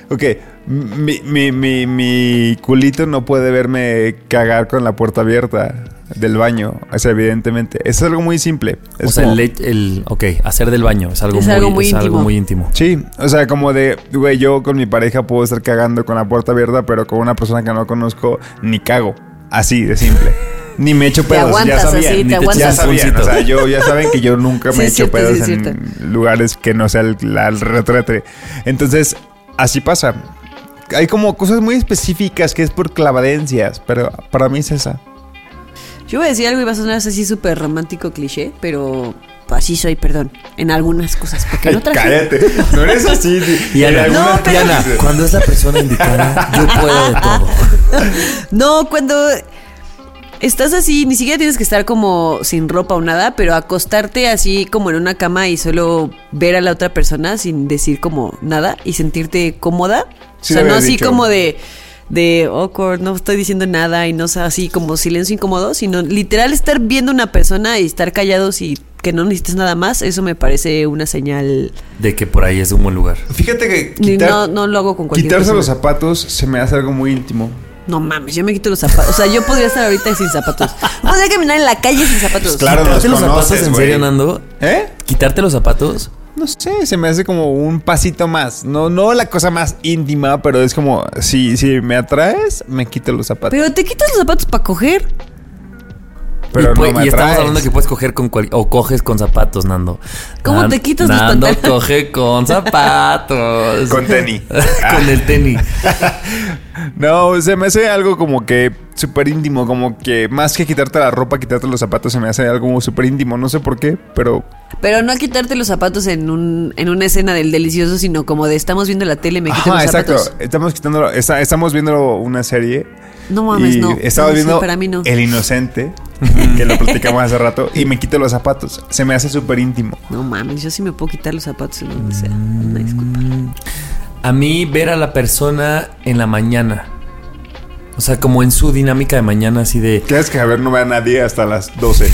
ok. Mi, mi, mi, mi culito no puede verme cagar con la puerta abierta del baño. O sea, evidentemente. Es algo muy simple. O sea, como- el, el- ok, hacer del baño es algo, Es muy, algo muy es algo íntimo. muy íntimo. Sí, o sea, como de, güey, yo con mi pareja puedo estar cagando con la puerta abierta, pero con una persona que no conozco, ni cago. Así de simple. Ni me echo pedos, ya sabían. así, te ni te ya sabían, o sea, yo, ya saben que yo nunca me Sí, cierto, sí, pedos en cierto. lugares que no sea el, la- el retrete. Entonces, así pasa. Hay como cosas muy específicas que es por clavadencias, pero para mí es esa. Yo voy a decir algo y va a sonar así súper romántico cliché, pero así soy, perdón. En algunas cosas, porque en otras. no. Cállate, no eres así. Y Ana, Ana, cosas. cuando es la persona indicada, yo puedo de todo. No, cuando estás así, ni siquiera tienes que estar como sin ropa o nada, pero acostarte así como en una cama y solo ver a la otra persona sin decir como nada y sentirte cómoda. Sí o sea, no así dicho. como de de awkward, no estoy diciendo nada y no sea así como silencio incómodo, sino literal estar viendo una persona y estar callados y que no necesites nada más, eso me parece una señal. De que por ahí es un buen lugar. Fíjate que quitar- no, no lo hago con cualquier quitarse persona. los zapatos se me hace algo muy íntimo. No mames, yo me quito los zapatos. O sea, yo podría estar ahorita sin zapatos. Podría caminar en la calle sin zapatos. Claro, ¿Quitarte los los zapatos en serio, Nando? ¿Eh? ¿Quitarte los zapatos? No sé, se me hace como un pasito más. No, no la cosa más íntima, pero es como, si, si me atraes, me quito los zapatos. Pero te quitas los zapatos para coger. Pero y, pues- no me y estamos hablando que puedes coger con cual- o coges con zapatos, Nando. ¿Cómo te quitas los Nando coge con zapatos. Con tenis. con el tenis. No, se me hace algo como que súper íntimo, como que más que quitarte la ropa, quitarte los zapatos, se me hace algo súper íntimo. No sé por qué, pero Pero no quitarte los zapatos en, un, en una escena del delicioso, sino como de estamos viendo la tele, me quito Ajá, los exacto. zapatos. Estamos quitando, está- estamos viendo una serie. No mames, y no. Estaba No, sí, viendo para mí no. El Inocente, que lo platicamos hace rato, y me quito los zapatos. Se me hace súper íntimo. No mames, yo sí me puedo quitar los zapatos en donde sea. Una disculpa. A mí ver a la persona en la mañana. O sea, como en su dinámica de mañana, así de... Tienes que ver, no ve a nadie hasta las 12.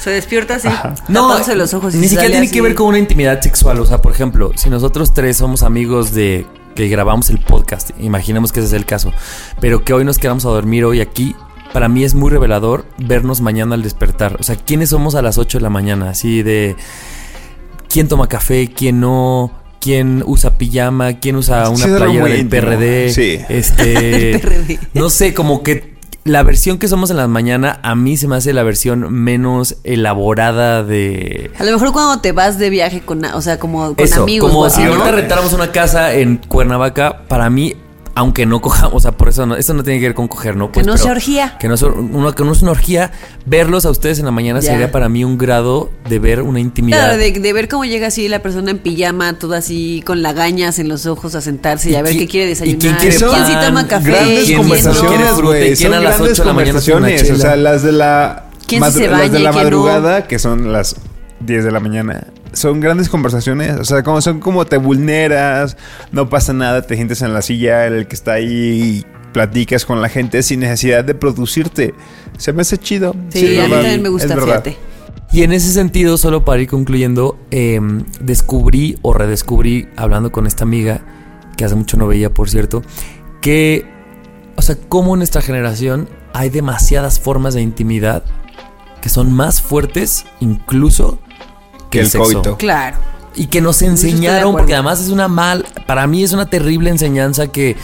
Se despierta así, No, los ojos y ni siquiera tiene así. que ver con una intimidad sexual. O sea, por ejemplo, si nosotros tres somos amigos de que grabamos el podcast, imaginemos que ese es el caso, pero que hoy nos quedamos a dormir hoy aquí, para mí es muy revelador vernos mañana al despertar. O sea, ¿quiénes somos a las 8 de la mañana? Así de quién toma café, quién no, quién usa pijama, quién usa una playera del. PRD. Sí. Este, PRD. no sé, como que la versión que somos en la mañana a mí se me hace la versión menos elaborada de A lo mejor cuando te vas de viaje con, o sea, como con eso, amigos. como o así, si ¿no? ahorita rentáramos una casa en Cuernavaca, para mí, aunque no cojamos, o sea, por eso no, eso no tiene que ver con coger, ¿no? Pues, Que no pero sea orgía. Que no, sea- uno, que no es una orgía, verlos a ustedes en la mañana Ya. sería para mí un grado de ver una intimidad. Claro, de, de ver cómo llega así la persona en pijama, toda así con lagañas en los ojos a sentarse y, ¿Y a ver qué quiere y desayunar. quién quiere sí pan? toma café? Grandes ¿Quién no? conversaciones, güey. ¿Quién Son a las grandes ocho de la mañana una. O sea, las de la, ¿Quién sí se las de baña y la quién no? madrugada, que son las 10 de la mañana. Son grandes conversaciones. O sea, como son como te vulneras, no pasa nada, te sientes en la silla, el que está ahí y platicas con la gente sin necesidad de producirte. Se me hace chido. Sí, a mí también me gusta, fíjate. Y en ese sentido, solo para ir concluyendo, eh, descubrí o redescubrí, hablando con esta amiga, que hace mucho no veía, por cierto, que, o sea, como en nuestra generación hay demasiadas formas de intimidad que son más fuertes incluso que, el, el sexo. coito. Claro. Y que nos enseñaron, porque además es una mal, para mí es una terrible enseñanza que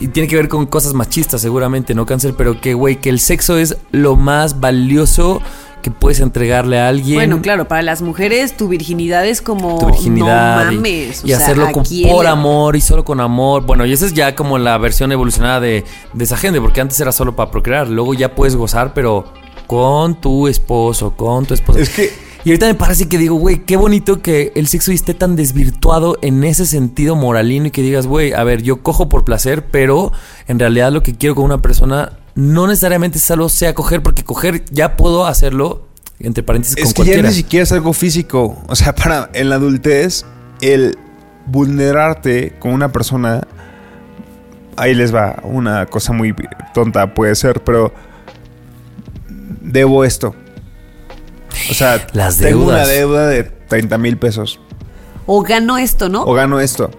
y tiene que ver con cosas machistas seguramente, no cáncer, pero que güey, que el sexo es lo más valioso que puedes entregarle a alguien. Bueno, claro, para las mujeres tu virginidad es como tu virginidad no y- mames, o y, sea, hacerlo ¿a con- quién por amor y solo con amor. Bueno, y esa es ya como la versión evolucionada de, de esa gente, porque antes era solo para procrear, luego ya puedes gozar, pero con tu esposo, con tu esposa. Es que Y ahorita me parece que digo, güey, qué bonito que el sexo esté tan desvirtuado en ese sentido moralino y que digas, güey, a ver, yo cojo por placer, pero en realidad lo que quiero con una persona no necesariamente solo sea coger, porque coger ya puedo hacerlo, entre paréntesis, con Es que ya ni siquiera es algo físico. O sea, para en la adultez el vulnerarte con una persona, ahí les va, una cosa muy tonta puede ser, pero debo esto. O sea, Las tengo una deuda de 30 mil pesos O gano esto, ¿no? o gano esto.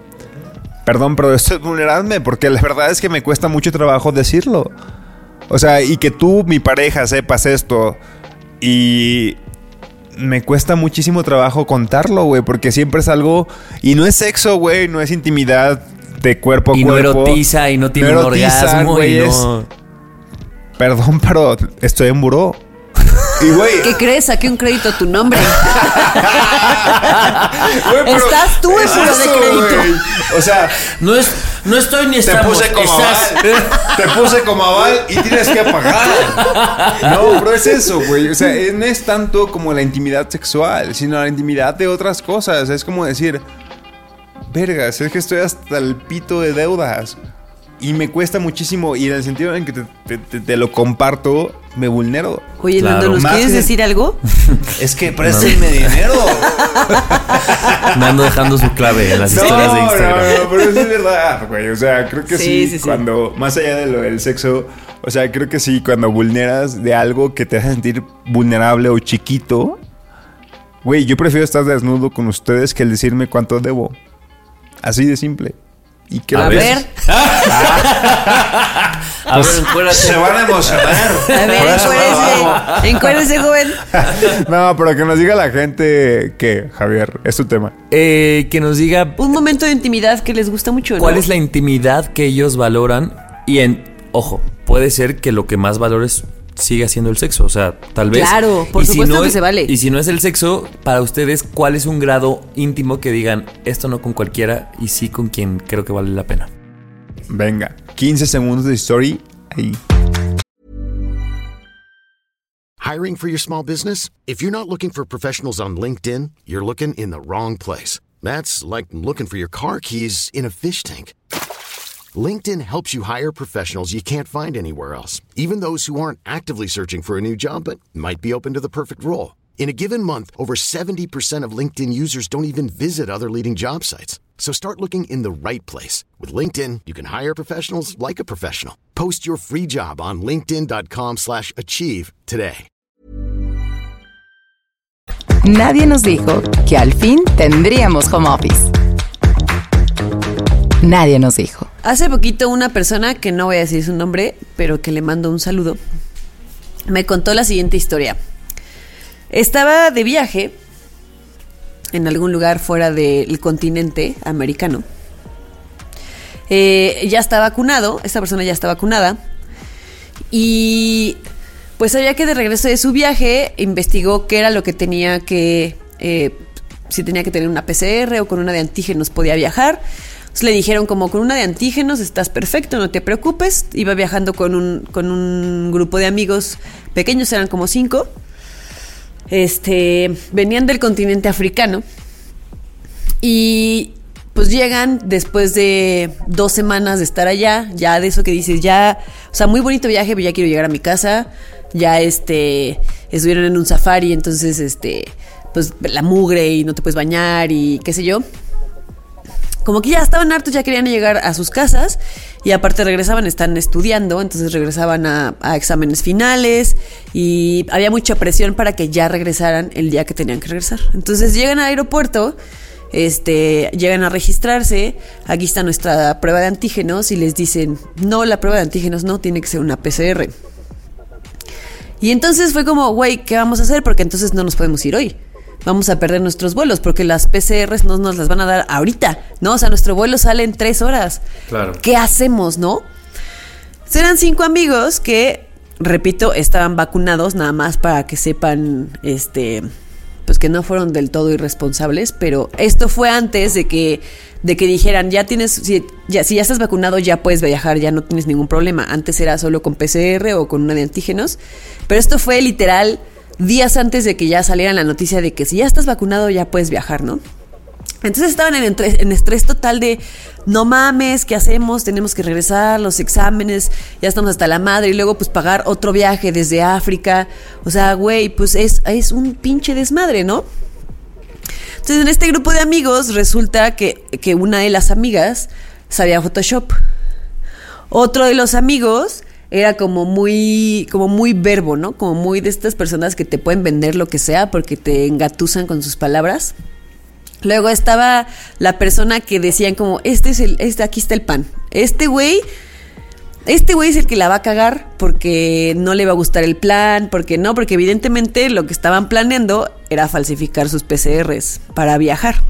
Perdón, pero esto es vulnerarme porque la verdad es que me cuesta mucho trabajo decirlo. O sea, y que tú, mi pareja, sepas esto y me cuesta muchísimo trabajo contarlo, güey, porque siempre es algo y no es sexo, güey, no es intimidad de cuerpo a Y no cuerpo. erotiza y no tiene No un erotiza, orgasmo y es- no... Perdón, pero estoy en buró. Y güey, ¿Qué crees? Saqué un crédito a tu nombre. güey, Estás tú en buró de eso, crédito. güey. O sea, No, es, no estoy ni Te estamos. puse como estás- aval. Te puse como aval y tienes que pagar. No, pero es eso, güey. O sea, eh, no es tanto como la intimidad sexual, sino la intimidad de otras cosas. Es como decir, vergas, es que estoy hasta el pito de deudas. Y me cuesta muchísimo. Y en el sentido en que te, te- te- te lo comparto, me vulnero. Oye, Claro. Nando, ¿nos Más quieres que- decir algo? Es que préstenme dinero. Nando dejando su clave en las historias de Instagram. No, no, pero eso es verdad, güey. O sea, creo que Sí, sí, sí, sí. cuando, más allá de lo del sexo, o sea, creo que sí, cuando vulneras de algo que te hace sentir vulnerable o chiquito, güey, yo prefiero estar desnudo con ustedes que el decirme cuánto debo. Así de simple. Y que A A ver. ver, A ver, encuérdate. van a emocionar. a ver, encuérdese. Encuérdese, joven. No, pero que nos diga la gente que, Javier, es tu tema. Eh, que nos diga Un momento de intimidad que les gusta mucho, ¿no? cuál es la intimidad que ellos valoran. Y en, ojo, puede ser que lo que más valores siga siendo el sexo. O sea, tal vez. Claro, por Y si supuesto no que es- se vale. Y si no es el sexo, para ustedes, ¿cuál es un grado íntimo que digan esto no con cualquiera y sí con quien creo que vale la pena? Venga, 15 segundos de story. Ahí. Hiring for your small business? If you're not looking for professionals on LinkedIn, you're looking in the wrong place. That's like looking for your car keys in a fish tank. LinkedIn helps you hire professionals you can't find anywhere else, even those who aren't actively searching for a new job but might be open to the perfect role. In a given month, over 70% of LinkedIn users don't even visit other leading job sites. So start looking in the right place. With LinkedIn, you can hire professionals like a professional. Post your free job on linkedin.com slash achieve today. Nadie nos dijo que al fin tendríamos home office. Nadie nos dijo. Hace poquito una persona, que no voy a decir su nombre, pero que le mando un saludo, me contó la siguiente historia. Estaba de viaje en algún lugar fuera del continente americano. Eh, ya está vacunado, esta persona ya está vacunada. Y pues sabía que de regreso de su viaje investigó qué era lo que tenía que, eh, si tenía que tener una PCR o con una de antígenos podía viajar. Le dijeron como con una de antígenos estás perfecto, no te preocupes. Iba viajando con un, con un grupo de amigos pequeños, eran como cinco. Este, venían del continente africano y pues llegan después de dos semanas de estar allá, ya de eso que dices, ya, o sea, muy bonito viaje, pero ya quiero llegar a mi casa, ya este, estuvieron en un safari, entonces este, pues la mugre y no te puedes bañar y qué sé yo. Como que ya estaban hartos, ya querían llegar a sus casas y aparte regresaban, están estudiando, entonces regresaban a, exámenes finales y había mucha presión para que ya regresaran el día que tenían que regresar. Entonces llegan al aeropuerto, este, llegan a registrarse, aquí está nuestra prueba de antígenos y les dicen, no, la prueba de antígenos no, tiene que ser una PCR. Y entonces fue como, güey, ¿qué vamos a hacer? Porque entonces no nos podemos ir hoy. Vamos a perder nuestros vuelos porque las PCRs no nos las van a dar ahorita, ¿no? O sea, nuestro vuelo sale en tres horas. Claro. ¿Qué hacemos, no? Serán cinco amigos que, repito, estaban vacunados nada más para que sepan, este, pues que no fueron del todo irresponsables, pero esto fue antes de que, de que dijeran, ya tienes, si ya, si ya estás vacunado ya puedes viajar, ya no tienes ningún problema. Antes era solo con PCR o con una de antígenos, pero esto fue literal días antes de que ya saliera la noticia de que si ya estás vacunado ya puedes viajar, ¿no? Entonces estaban en, entre- en estrés total de, no mames, ¿qué hacemos? Tenemos que regresar, los exámenes, ya estamos hasta la madre y luego pues pagar otro viaje desde África. O sea, güey, pues es, es un pinche desmadre, ¿no? Entonces, en este grupo de amigos resulta que, que una de las amigas sabía Photoshop. Otro de los amigos era como muy, como muy verbo, ¿no? Como muy de estas personas que te pueden vender lo que sea porque te engatusan con sus palabras. Luego estaba la persona que decían como, este es el, este, aquí está el pan. Este güey, este güey es el que la va a cagar porque no le va a gustar el plan, porque no, porque evidentemente lo que estaban planeando era falsificar sus PCRs para viajar.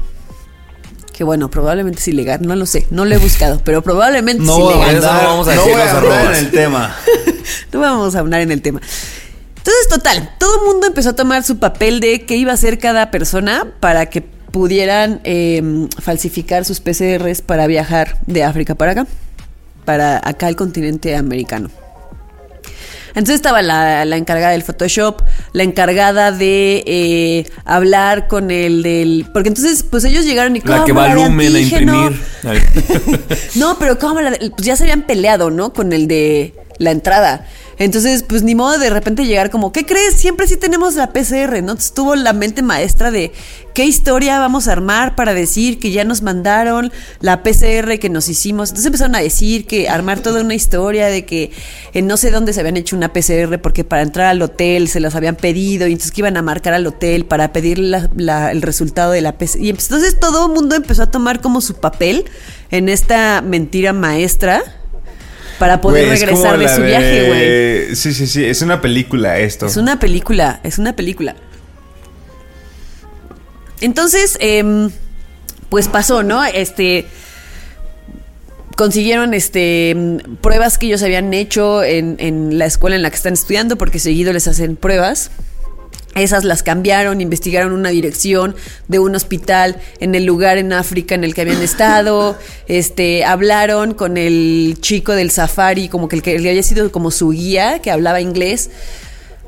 Que bueno, probablemente es ilegal, no lo sé, no lo he buscado, pero probablemente es No, ilegal. no vamos a no voy a hablar en el tema. No vamos a hablar en el tema. Entonces, total, todo el mundo empezó a tomar su papel de qué iba a hacer cada persona para que pudieran eh, falsificar sus PCRs para viajar de África para acá, para acá el continente americano. Entonces estaba la, la encargada del Photoshop, la encargada de eh, hablar con el del... Porque entonces, pues ellos llegaron y... La que va "Cámara al de lumen a antígeno". imprimir. No, pero ¿cómo? la- Pues ya se habían peleado, ¿no? Con el de la entrada. Entonces, pues ni modo de repente llegar como, ¿qué crees? Siempre sí tenemos la PCR, ¿no? Entonces tuvo la mente maestra de qué historia vamos a armar para decir que ya nos mandaron la PCR que nos hicimos. Entonces empezaron a decir que armar toda una historia de que en no sé dónde se habían hecho una PCR porque para entrar al hotel se las habían pedido y entonces que iban a marcar al hotel para pedir la- la- el resultado de la PCR. Y entonces todo el mundo empezó a tomar como su papel en esta mentira maestra para poder como regresar de su viaje, güey. Sí, sí, sí. Es una película esto. Es una película, es una película. Entonces, em, pues pasó, ¿no? Este. Consiguieron este em, pruebas que ellos habían hecho en, en la escuela en la que están estudiando, porque seguido les hacen pruebas. Esas las cambiaron, investigaron una dirección de un hospital en el lugar en África en el que habían estado, este, hablaron con el chico del safari, como que el que había sido como su guía, que hablaba inglés,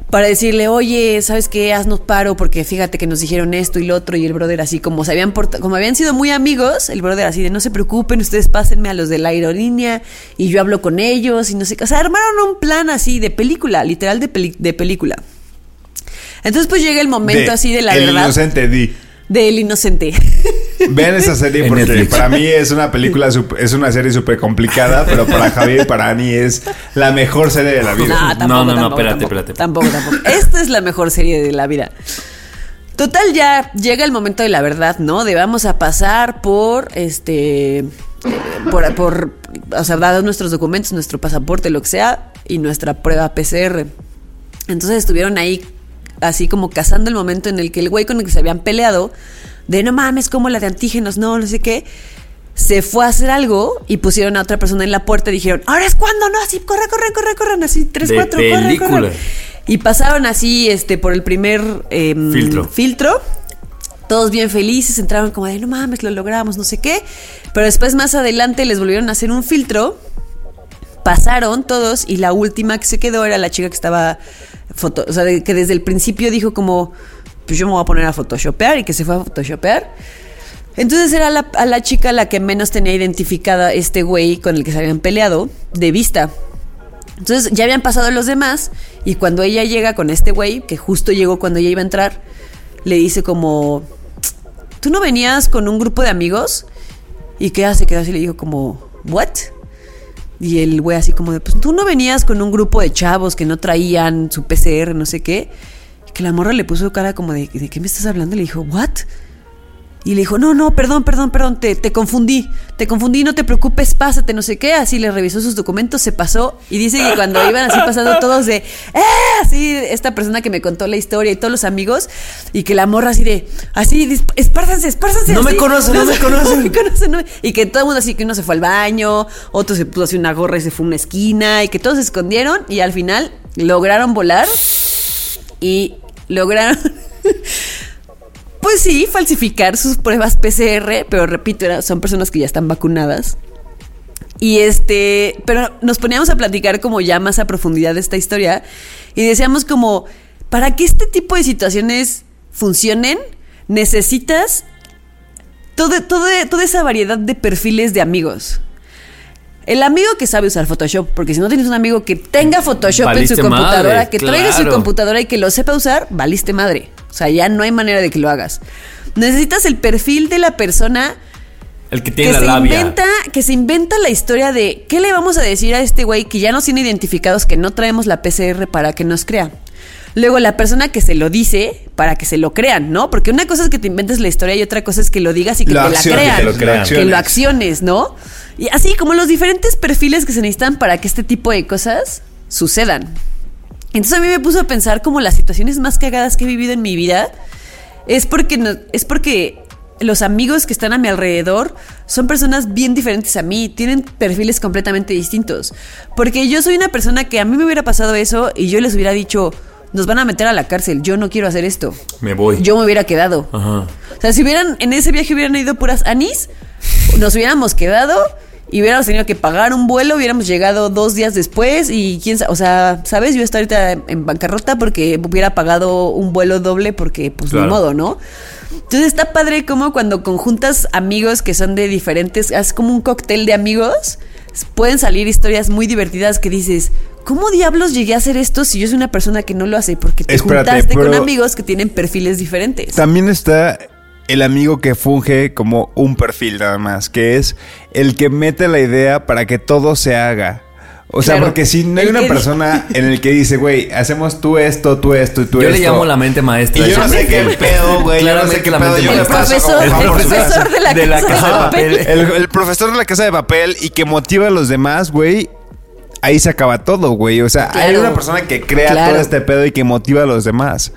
para decirle, oye, ¿sabes qué? Haznos paro porque fíjate que nos dijeron esto y lo otro y el brother así como se habían como habían sido muy amigos, el brother así de no se preocupen, ustedes pásenme a los de la aerolínea y yo hablo con ellos y no sé qué, o sea, armaron un plan así de película, literal de, peli- de película. Entonces pues llega el momento así de la El verdad inocente D. del inocente. Vean esa serie porque Netflix. para mí es una película, sup- es una serie súper complicada, pero para Javier y para Ani es la mejor serie de la vida. No, tampoco, No, no, no, tampoco, espérate, tampoco. espérate. Tampoco, tampoco. Esta es la mejor serie de la vida. Total, ya llega el momento de la verdad, ¿no? De vamos a pasar por este. Por, por. O sea, dados nuestros documentos, nuestro pasaporte, lo que sea, y nuestra prueba PCR. Entonces estuvieron ahí, así como cazando el momento en el que el güey con el que se habían peleado, de no mames, como la de antígenos, no, no sé qué. Se fue a hacer algo y pusieron a otra persona en la puerta y dijeron, ahora es cuando, no, así, corre, corre, corre, corran, así, tres, De cuatro, corre, corre. Y pasaron así, este, por el primer em, Filtro. filtro. Todos bien felices, entraron como de, no mames, lo logramos, no sé qué. Pero después más adelante les volvieron a hacer un filtro. Pasaron todos y la última que se quedó era la chica que estaba, foto, o sea, que desde el principio dijo como, pues yo me voy a poner a photoshopear y que se fue a photoshopear. Entonces era la, a la chica la que menos tenía identificada este güey con el que se habían peleado de vista. Entonces ya habían pasado los demás y cuando ella llega con este güey, que justo llegó cuando ella iba a entrar, le dice como, ¿tú no venías con un grupo de amigos? Y que se quedó así y le dijo como, ¿what? Y el güey así como de, pues tú no venías con un grupo de chavos que no traían su PCR, no sé qué. Y que la morra le puso cara como de, ¿de qué me estás hablando? Y le dijo, ¿what? Y le dijo, no, no, perdón, perdón, perdón, te, te confundí, te confundí, no te preocupes, pásate, no sé qué. Así le revisó sus documentos, se pasó y dice que cuando iban así pasando todos de, ¡eh! Así, esta persona que me contó la historia y todos los amigos, y que la morra así de, así, espártanse, espártanse. No me conocen, no me conocen. No me conocen, no me- Y que todo el mundo así, que uno se fue al baño, otro se puso así una gorra y se fue a una esquina, y que todos se escondieron y al final lograron volar y lograron. Pues sí, falsificar sus pruebas PCR, pero repito, son personas que ya están vacunadas. Y este, pero nos poníamos a platicar como ya más a profundidad de esta historia y decíamos como, para que este tipo de situaciones funcionen, necesitas todo, todo- toda esa variedad de perfiles de amigos. El amigo que sabe usar Photoshop, porque si no tienes un amigo que tenga Photoshop Valiste en su computadora, madre, que traiga su computadora y que lo sepa usar, valiste madre. O sea, ya no hay manera de que lo hagas. Necesitas el perfil de la persona El que tiene que la se labia. inventa, que se inventa la historia de qué le vamos a decir a este güey que ya nos tiene identificados que no traemos la PCR para que nos crea. Luego la persona que se lo dice para que se lo crean, ¿no? Porque una cosa es que te inventes la historia y otra cosa es que lo digas y que Lo te la acciones, crean. que lo crean. Que lo acciones, ¿no? Y así como los diferentes perfiles que se necesitan para que este tipo de cosas sucedan. Entonces a mí me puso a pensar como las situaciones más cagadas que he vivido en mi vida es porque no- es porque los amigos que están a mi alrededor son personas bien diferentes a mí, tienen perfiles completamente distintos. Porque yo soy una persona que a mí me hubiera pasado eso y yo les hubiera dicho, nos van a meter a la cárcel, yo no quiero hacer esto. Me voy. Yo me hubiera quedado. Ajá. O sea, si hubieran, en ese viaje hubieran ido puras anís, nos hubiéramos quedado y hubiéramos tenido que pagar un vuelo, hubiéramos llegado dos días después y quién sabe, o sea, ¿sabes? Yo estoy ahorita en bancarrota porque hubiera pagado un vuelo doble porque, pues, Claro. ni modo, ¿no? Entonces está padre como cuando conjuntas amigos que son de diferentes, haces como un cóctel de amigos, pueden salir historias muy divertidas que dices, ¿cómo diablos llegué a hacer esto si yo soy una persona que no lo hace? Porque te Espérate, juntaste con amigos que tienen perfiles diferentes. También está el amigo que funge como un perfil nada más, que es el que mete la idea para que todo se haga. O sea, Claro. porque si no hay una persona en el que dice, güey, hacemos tú esto, tú esto y tú Yo esto. le llamo la mente maestra. Y yo no sé qué pedo, güey. Yo no sé qué la pedo. mente Yo El le maestra. paso profesor, como el profesor de la, de la casa de papel. El, el profesor de la casa de papel y que motiva a los demás, güey. Ahí se acaba todo, güey. O sea, hay una persona que crea Claro. todo este pedo y que motiva a los demás.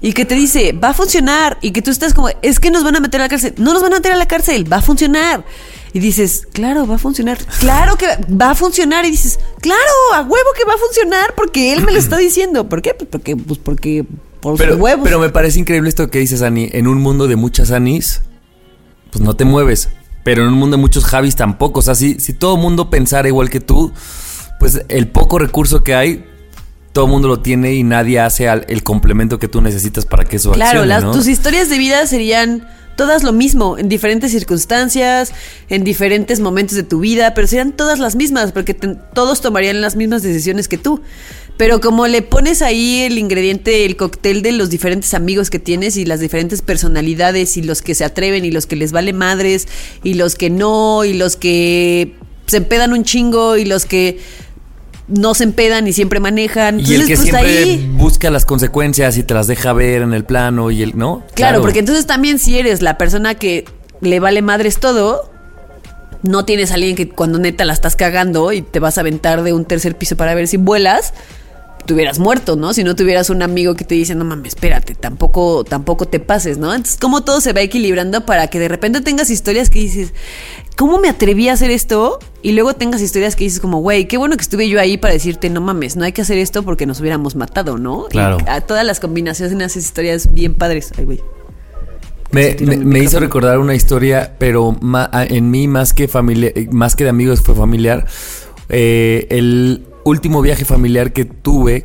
Y que te dice, va a funcionar. Y que tú estás como, es que nos van a meter a la cárcel. No nos van a meter a la cárcel, va a funcionar. Y dices, claro, va a funcionar. Claro que va a funcionar. Y dices, claro, a huevo que va a funcionar porque él me lo está diciendo. ¿Por qué? Pues porque, pues porque, por Pero, sus huevos. pero me parece increíble esto que dices, Ani. En un mundo de muchas Anis, pues no te mueves. Pero en un mundo de muchos Javis tampoco. O sea, si, si todo mundo pensara igual que tú, pues el poco recurso que hay, todo el mundo lo tiene y nadie hace al- el complemento que tú necesitas para que eso Claro, accione, las, ¿no? tus historias de vida serían todas lo mismo, en diferentes circunstancias, en diferentes momentos de tu vida, pero serían todas las mismas, porque te- todos tomarían las mismas decisiones que tú. Pero como le pones ahí el ingrediente, el cóctel de los diferentes amigos que tienes y las diferentes personalidades y los que se atreven y los que les vale madres y los que no y los que se empedan un chingo y los que no se empedan y siempre manejan. Y el que pues, siempre ahí- busca las consecuencias y te las deja ver en el plano y el, ¿no? Claro, porque entonces también si eres la persona que le vale madres todo, no tienes a alguien que cuando neta la estás cagando y te vas a aventar de un tercer piso para ver si vuelas, te hubieras muerto, ¿no? Si no tuvieras un amigo que te dice, no mames, espérate, tampoco, tampoco te pases, ¿no? Entonces, como todo se va equilibrando para que de repente tengas historias que dices, ¿cómo me atreví a hacer esto? Y luego tengas historias que dices como, güey, qué bueno que estuve yo ahí para decirte, no mames, no hay que hacer esto porque nos hubiéramos matado, ¿no? Y Claro. a todas las combinaciones en esas historias bien padres. Ay, güey. Me, me- hizo recordar una historia, pero ma- en mí más que familia, eh, más que de amigos fue familiar. Eh, el último viaje familiar que tuve,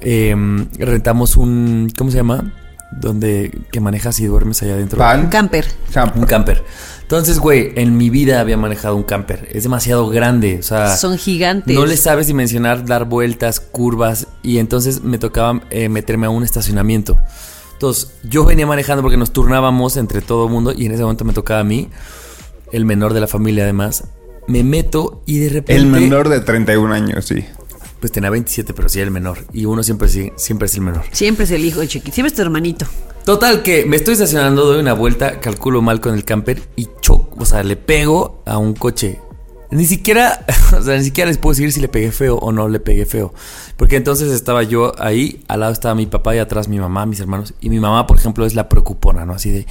eh, rentamos un, ¿cómo se llama? Donde que manejas y duermes allá adentro. Pan. Un camper. Camp. Un camper. Entonces, güey, en mi vida había manejado un camper. Es demasiado grande, o sea, Son gigantes. no le sabes dimensionar, dar vueltas, curvas, y entonces me tocaba eh, meterme a un estacionamiento. Entonces, yo venía manejando porque nos turnábamos entre todo el mundo y en ese momento me tocaba a mí, el menor de la familia además. Me meto y de repente... El menor de 31 años, sí. Pues tenía 27, pero sí el menor. Y uno siempre, sí, siempre es el menor. Siempre es el hijo de Chiqui. Siempre es tu hermanito. Total, que me estoy estacionando, doy una vuelta, calculo mal con el camper y choco, o sea, le pego a un coche. Ni siquiera, o sea, ni siquiera les puedo decir si le pegué feo o no le pegué feo. Porque entonces estaba yo ahí, al lado estaba mi papá y atrás mi mamá, mis hermanos. Y mi mamá, por ejemplo, es la preocupona, ¿no? Así de,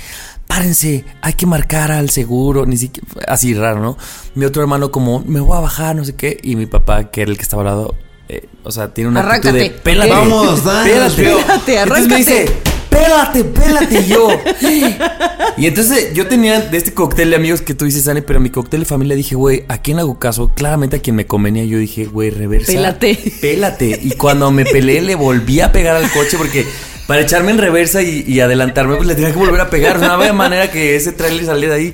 párense, hay que marcar al seguro, ni siquiera, así raro, ¿no? Mi otro hermano como, me voy a bajar, no sé qué. Y mi papá, que era el que estaba al lado, eh, o sea, tiene una actitud Arráncate. de, pélate. Vamos, danos, pélate. Pélate, Entonces me arráncate. dice, pélate, pélate y yo. Y entonces yo tenía de este cóctel de amigos que tú dices, Ani, pero mi cóctel de familia dije, güey, ¿a quién hago caso? Claramente a quien me convenía. Yo dije, güey, reversa. Pélate. Pélate. Y cuando me peleé, le volví a pegar al coche porque para echarme en reversa y, y adelantarme, pues le tenía que volver a pegar. No había manera que ese trailer saliera de ahí.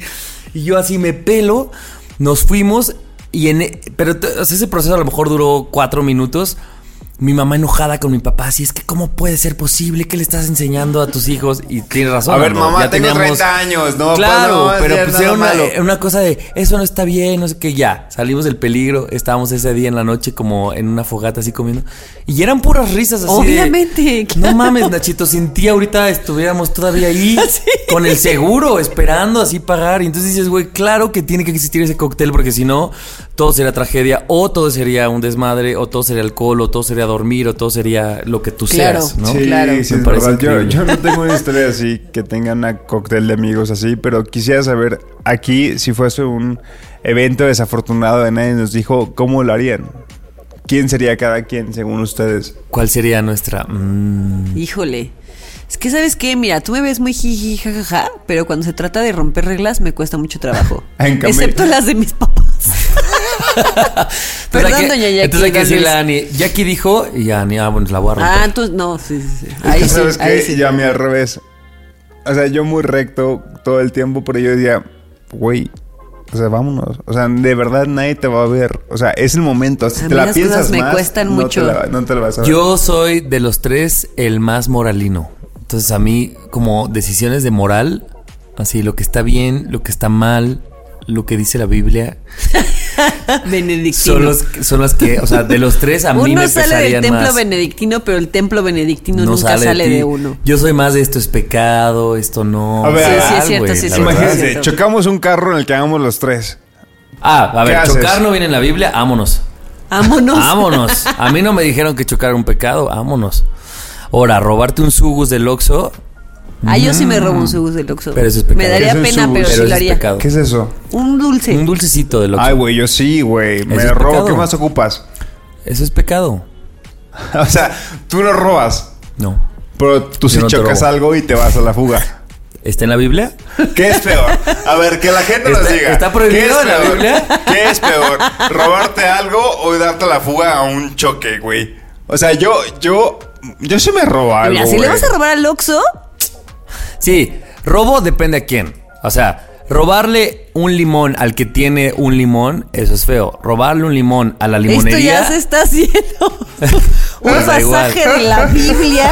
Y yo así me pelo, nos fuimos y en... e- Pero o sea, ese proceso a lo mejor duró cuatro minutos. Mi mamá enojada con mi papá, así es que cómo puede ser posible que le estás enseñando a tus hijos y tienes razón. A ver, mamá, tengo 30 años, no, Claro, pues, no, pero es pues era una, malo. una cosa de eso no está bien, no sé qué, ya, salimos del peligro, estábamos ese día en la noche como en una fogata así comiendo y eran puras risas así de, Obviamente, No mames, Nachito, sin ti ahorita estuviéramos todavía ahí con el seguro esperando así pagar y entonces dices, güey, claro que tiene que existir ese cóctel porque si no todo sería tragedia o todo sería un desmadre o todo sería alcohol o todo sería dormir o todo sería lo que tú Claro. seas, ¿no? Sí, Claro. sí, Me es parece verdad. Yo, no tengo una historia así que tenga una cóctel de amigos así, pero quisiera saber aquí si fuese un evento desafortunado de nadie nos dijo cómo lo harían. ¿Quién sería cada quien según ustedes? ¿Cuál sería nuestra mm, Híjole. Es que, ¿sabes qué? Mira, tú me ves muy jiji, jajaja, pero cuando se trata de romper reglas me cuesta mucho trabajo. En cambio- Excepto las de mis papás. Entonces Perdón, hay que- doña Jackie. Entonces hay que decirle a Ani, Jackie dijo y Ani, ah, bueno, la voy a romper. Ah, entonces, no, sí, sí, sí. Ahí sí, ¿Sabes ahí qué? sí. Yo a mí al revés. O sea, yo muy recto todo el tiempo, pero yo decía, güey, o sea, vámonos. O sea, de verdad nadie te va a ver. O sea, es el momento. Si A te mí la las piensas cosas me más, cuestan no mucho. Te la, no te la vas a ver. Yo soy de los tres el más moralino. Entonces a mí como decisiones de moral, así lo que está bien, lo que está mal, lo que dice la Biblia, Benedictino. son, los, son las que, o sea, de los tres a mí uno me sale del templo más. benedictino, pero el templo benedictino No nunca sale, de uno. Yo soy más de esto es pecado, esto no. A ver, Sí, sí, es cierto, güey, sí, sí, Imagínense, sí. chocamos un carro en el que hagamos los tres. Ah, a ¿Qué ver, haces? chocar no viene en la Biblia, vámonos. Vámonos. Vámonos. A mí no me dijeron que chocar era un pecado, vámonos. Ahora, robarte un sugus del Oxxo, Ah, yo sí me robo un sugus del Oxxo. Pero eso es pecado. Me daría ¿Qué es un pena, pero, pero sí lo haría. pecado. ¿Qué es eso? Un dulce. Un dulcecito del Oxxo. Ay, güey, yo sí, güey. Me es robo. pecado. ¿Qué más ocupas? Eso es pecado. o sea, tú no robas, No. pero tú sí no chocas algo y te vas a la fuga. ¿Está en la Biblia? ¿Qué es peor? A ver, que la gente nos ¿Está- diga. está prohibido ¿Qué es en la peor? Biblia? ¿Qué es peor? ¿Robarte algo o darte la fuga a un choque, güey? O sea, yo, yo, yo sí me robo algo. Mira, si le vas a robar al Oxxo, Sí, robo depende a quién. O sea, robarle un limón al que tiene un limón, eso es feo. Robarle un limón a la esto limonería. ya se está haciendo. un pasaje de la Biblia.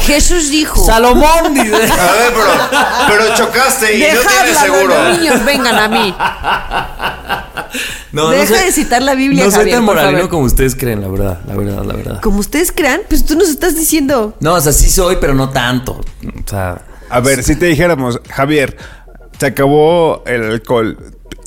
Jesús dijo. Salomón dice. A ver, pero, pero chocaste y no tienes Dejadla, seguro. los niños, vengan a mí. No, Deja soy- de citar la Biblia, No soy Javier, tan moralino como ustedes creen, la verdad, la verdad, la verdad. Como ustedes crean, pues tú nos estás diciendo. No, o sea, sí soy, pero no tanto. O sea, A ver, si te dijéramos, Javier, se acabó el alcohol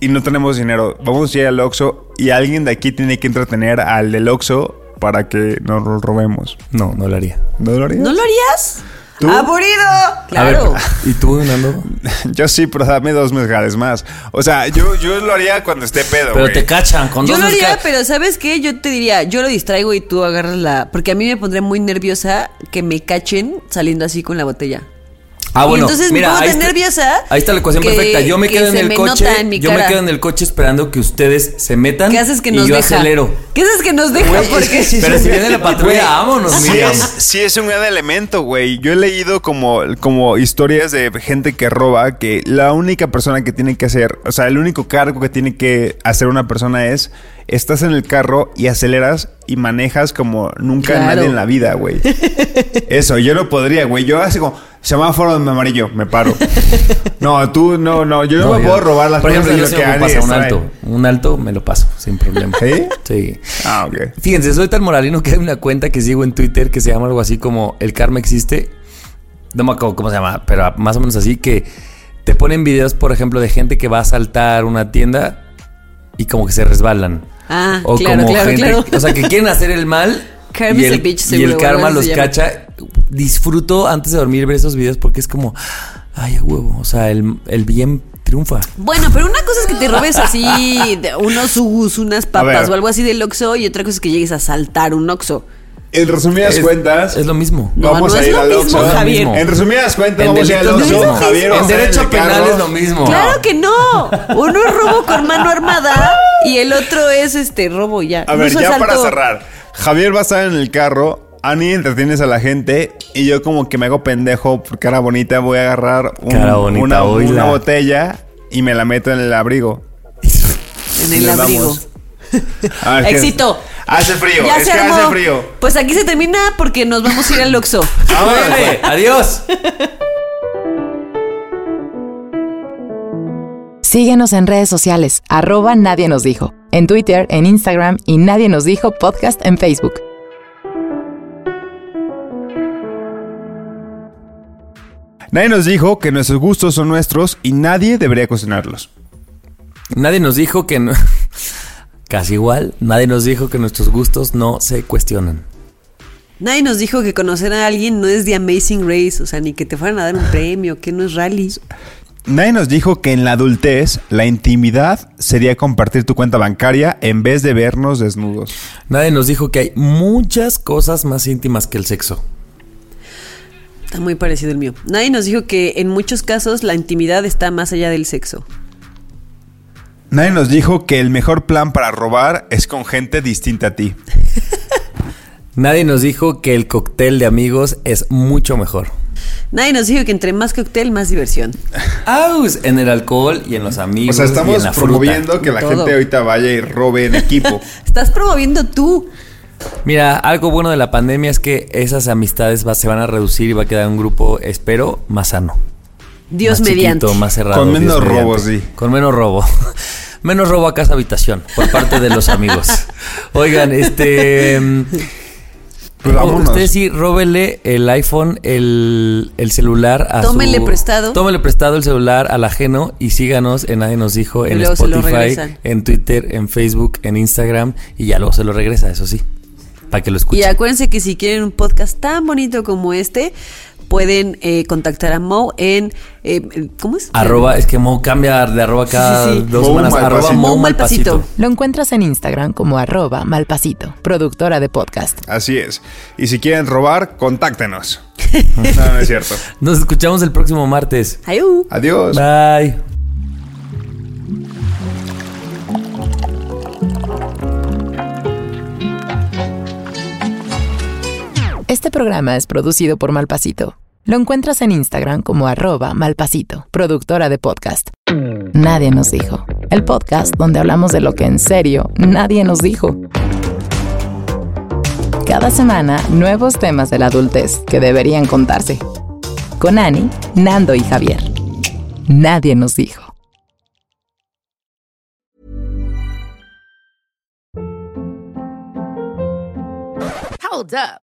y no tenemos dinero, vamos a ir al Oxxo y alguien de aquí tiene que entretener al del Oxxo para que nos lo robemos. no, no lo haría. ¿No lo harías? ¿No lo harías? ¿Tú? ¡Aburrido! Claro. ver, ¿y tú, Nando? Yo sí, pero dame dos mezcales más. O sea, yo, yo lo haría cuando esté pedo, Pero te cachan con Yo dos lo haría, pero ¿sabes qué? Yo te diría, yo lo distraigo y tú agarras la... Porque a mí me pondría muy nerviosa que me cachen saliendo así con la botella. Ah, Y bueno, entonces me mira, pongo ahí tan está- nerviosa Ahí está la ecuación que- perfecta. Yo me que quedo en el me coche. nota en mi yo me quedo en el coche esperando que ustedes se metan. ¿Qué haces que y nos yo deja? acelero. ¿Qué haces que nos deja? Güey, es Porque que sí Pero si viene la patrulla, vámonos, sí Miriam. es, sí es un gran elemento, güey. Yo he leído como, como historias de gente que roba que la única persona que tiene que hacer, o sea, el único cargo que tiene que hacer una persona es estás en el carro y aceleras y manejas como nunca Claro. nadie en la vida, güey. Eso, yo no podría, güey. Yo así como semáforo en amarillo, me paro. No, tú no, no, yo no, me yo- puedo robar las Por cosas ejemplo, yo que pasar un alto. Un alto me lo paso sin problema. ¿Sí? Sí. Ah, ok. Fíjense, soy tan moralino que hay una cuenta que sigo en Twitter que se llama algo así como El Karma Existe. No me acuerdo cómo se llama, pero más o menos así que te ponen videos, por ejemplo, de gente que va a saltar una tienda y como que se resbalan. Ah, O claro, como claro, gente, claro. o sea, que quieren hacer el mal. Karma y a el, bitch, y el karma los cacha. Disfruto antes de dormir ver esos videos porque es como, ay, a huevo. O sea, el, el bien triunfa. Bueno, pero una cosa es que te robes así de unos sugus, unas A papas o algo así del Oxxo y otra cosa es que llegues a saltar un Oxxo. En resumidas Es- cuentas, Es lo mismo. No, vamos no a es ir lo al mismo, Oxxo. Javier. En resumidas cuentas, En vamos a ir al Oxxo. Javier a En derecho penal carro. es lo mismo. Claro que no. Uno es robo con mano armada y el otro es este robo ya. A ver, ya asalto- para cerrar. Javier va a estar en el carro. Ani entretienes a la gente y yo como que me hago pendejo por cara bonita voy a agarrar un- Cara bonita, una, botella y me la meto en el abrigo. En el abrigo. vamos. A ver, ¿qué- Éxito. Hace frío, Ya es se que armó. hace frío. Pues aquí se termina porque nos vamos a ir al Oxxo. Órale, adiós. Síguenos en redes sociales, arroba Nadie nos dijo, en Twitter, en Instagram y Nadie nos dijo podcast en Facebook. Nadie nos dijo que nuestros gustos son nuestros y nadie debería cuestionarlos. Nadie nos dijo que no. Casi igual, nadie nos dijo que nuestros gustos no se cuestionan. Nadie nos dijo que conocer a alguien no es The Amazing Race, o sea, ni que te fueran a dar un premio, que no es rally. Nadie nos dijo que en la adultez la intimidad sería compartir tu cuenta bancaria en vez de vernos desnudos. Nadie nos dijo que hay muchas cosas más íntimas que el sexo. Está muy parecido el mío. Nadie nos dijo que en muchos casos la intimidad está más allá del sexo. Nadie nos dijo que el mejor plan para robar es con gente distinta a ti. Nadie nos dijo que el cóctel de amigos es mucho mejor. Nadie nos dijo que entre más cóctel, más diversión. ¡Aus! En el alcohol y en los amigos. O sea, y en estamos la promoviendo fruta. que la Todo. gente ahorita vaya y robe en equipo. Estás promoviendo tú. Mira, algo bueno de la pandemia es que esas amistades va- se van a reducir y va a quedar un grupo, espero, más sano. Dios más mediante. chiquito, más cerrado. Con Dios menos mediante. robos, sí. Con menos robo. menos robo a casa habitación por parte de los amigos. Oigan, este. Pues vámonos. Usted sí, róbele el iPhone, el, el celular a Tómenle su- prestado. Tómenle prestado el celular al ajeno y síganos en Nadie Nos Dijo, en Spotify, en Twitter, en Facebook, en Instagram y ya luego se lo regresa, eso sí, para que lo escuchen. Y acuérdense que si quieren un podcast tan bonito como este, pueden eh, contactar a Mo en. eh, ¿Cómo es? Arroba, es que Mo cambia de arroba cada Sí, sí, sí. dos Mo semanas. Arroba Mo. Malpasito. Lo encuentras en Instagram como arroba malpasito, productora de podcast. Así es. Y si quieren robar, contáctenos. No, no es cierto. Nos escuchamos el próximo martes. Ayú. Adiós. Bye. Este programa es producido por Malpasito. Lo encuentras en Instagram como arroba malpasito, productora de podcast. Nadie nos dijo. El podcast donde hablamos de lo que en serio nadie nos dijo. Cada semana, nuevos temas de la adultez que deberían contarse. Con Ani, Nando y Javier. Nadie nos dijo. Hold up.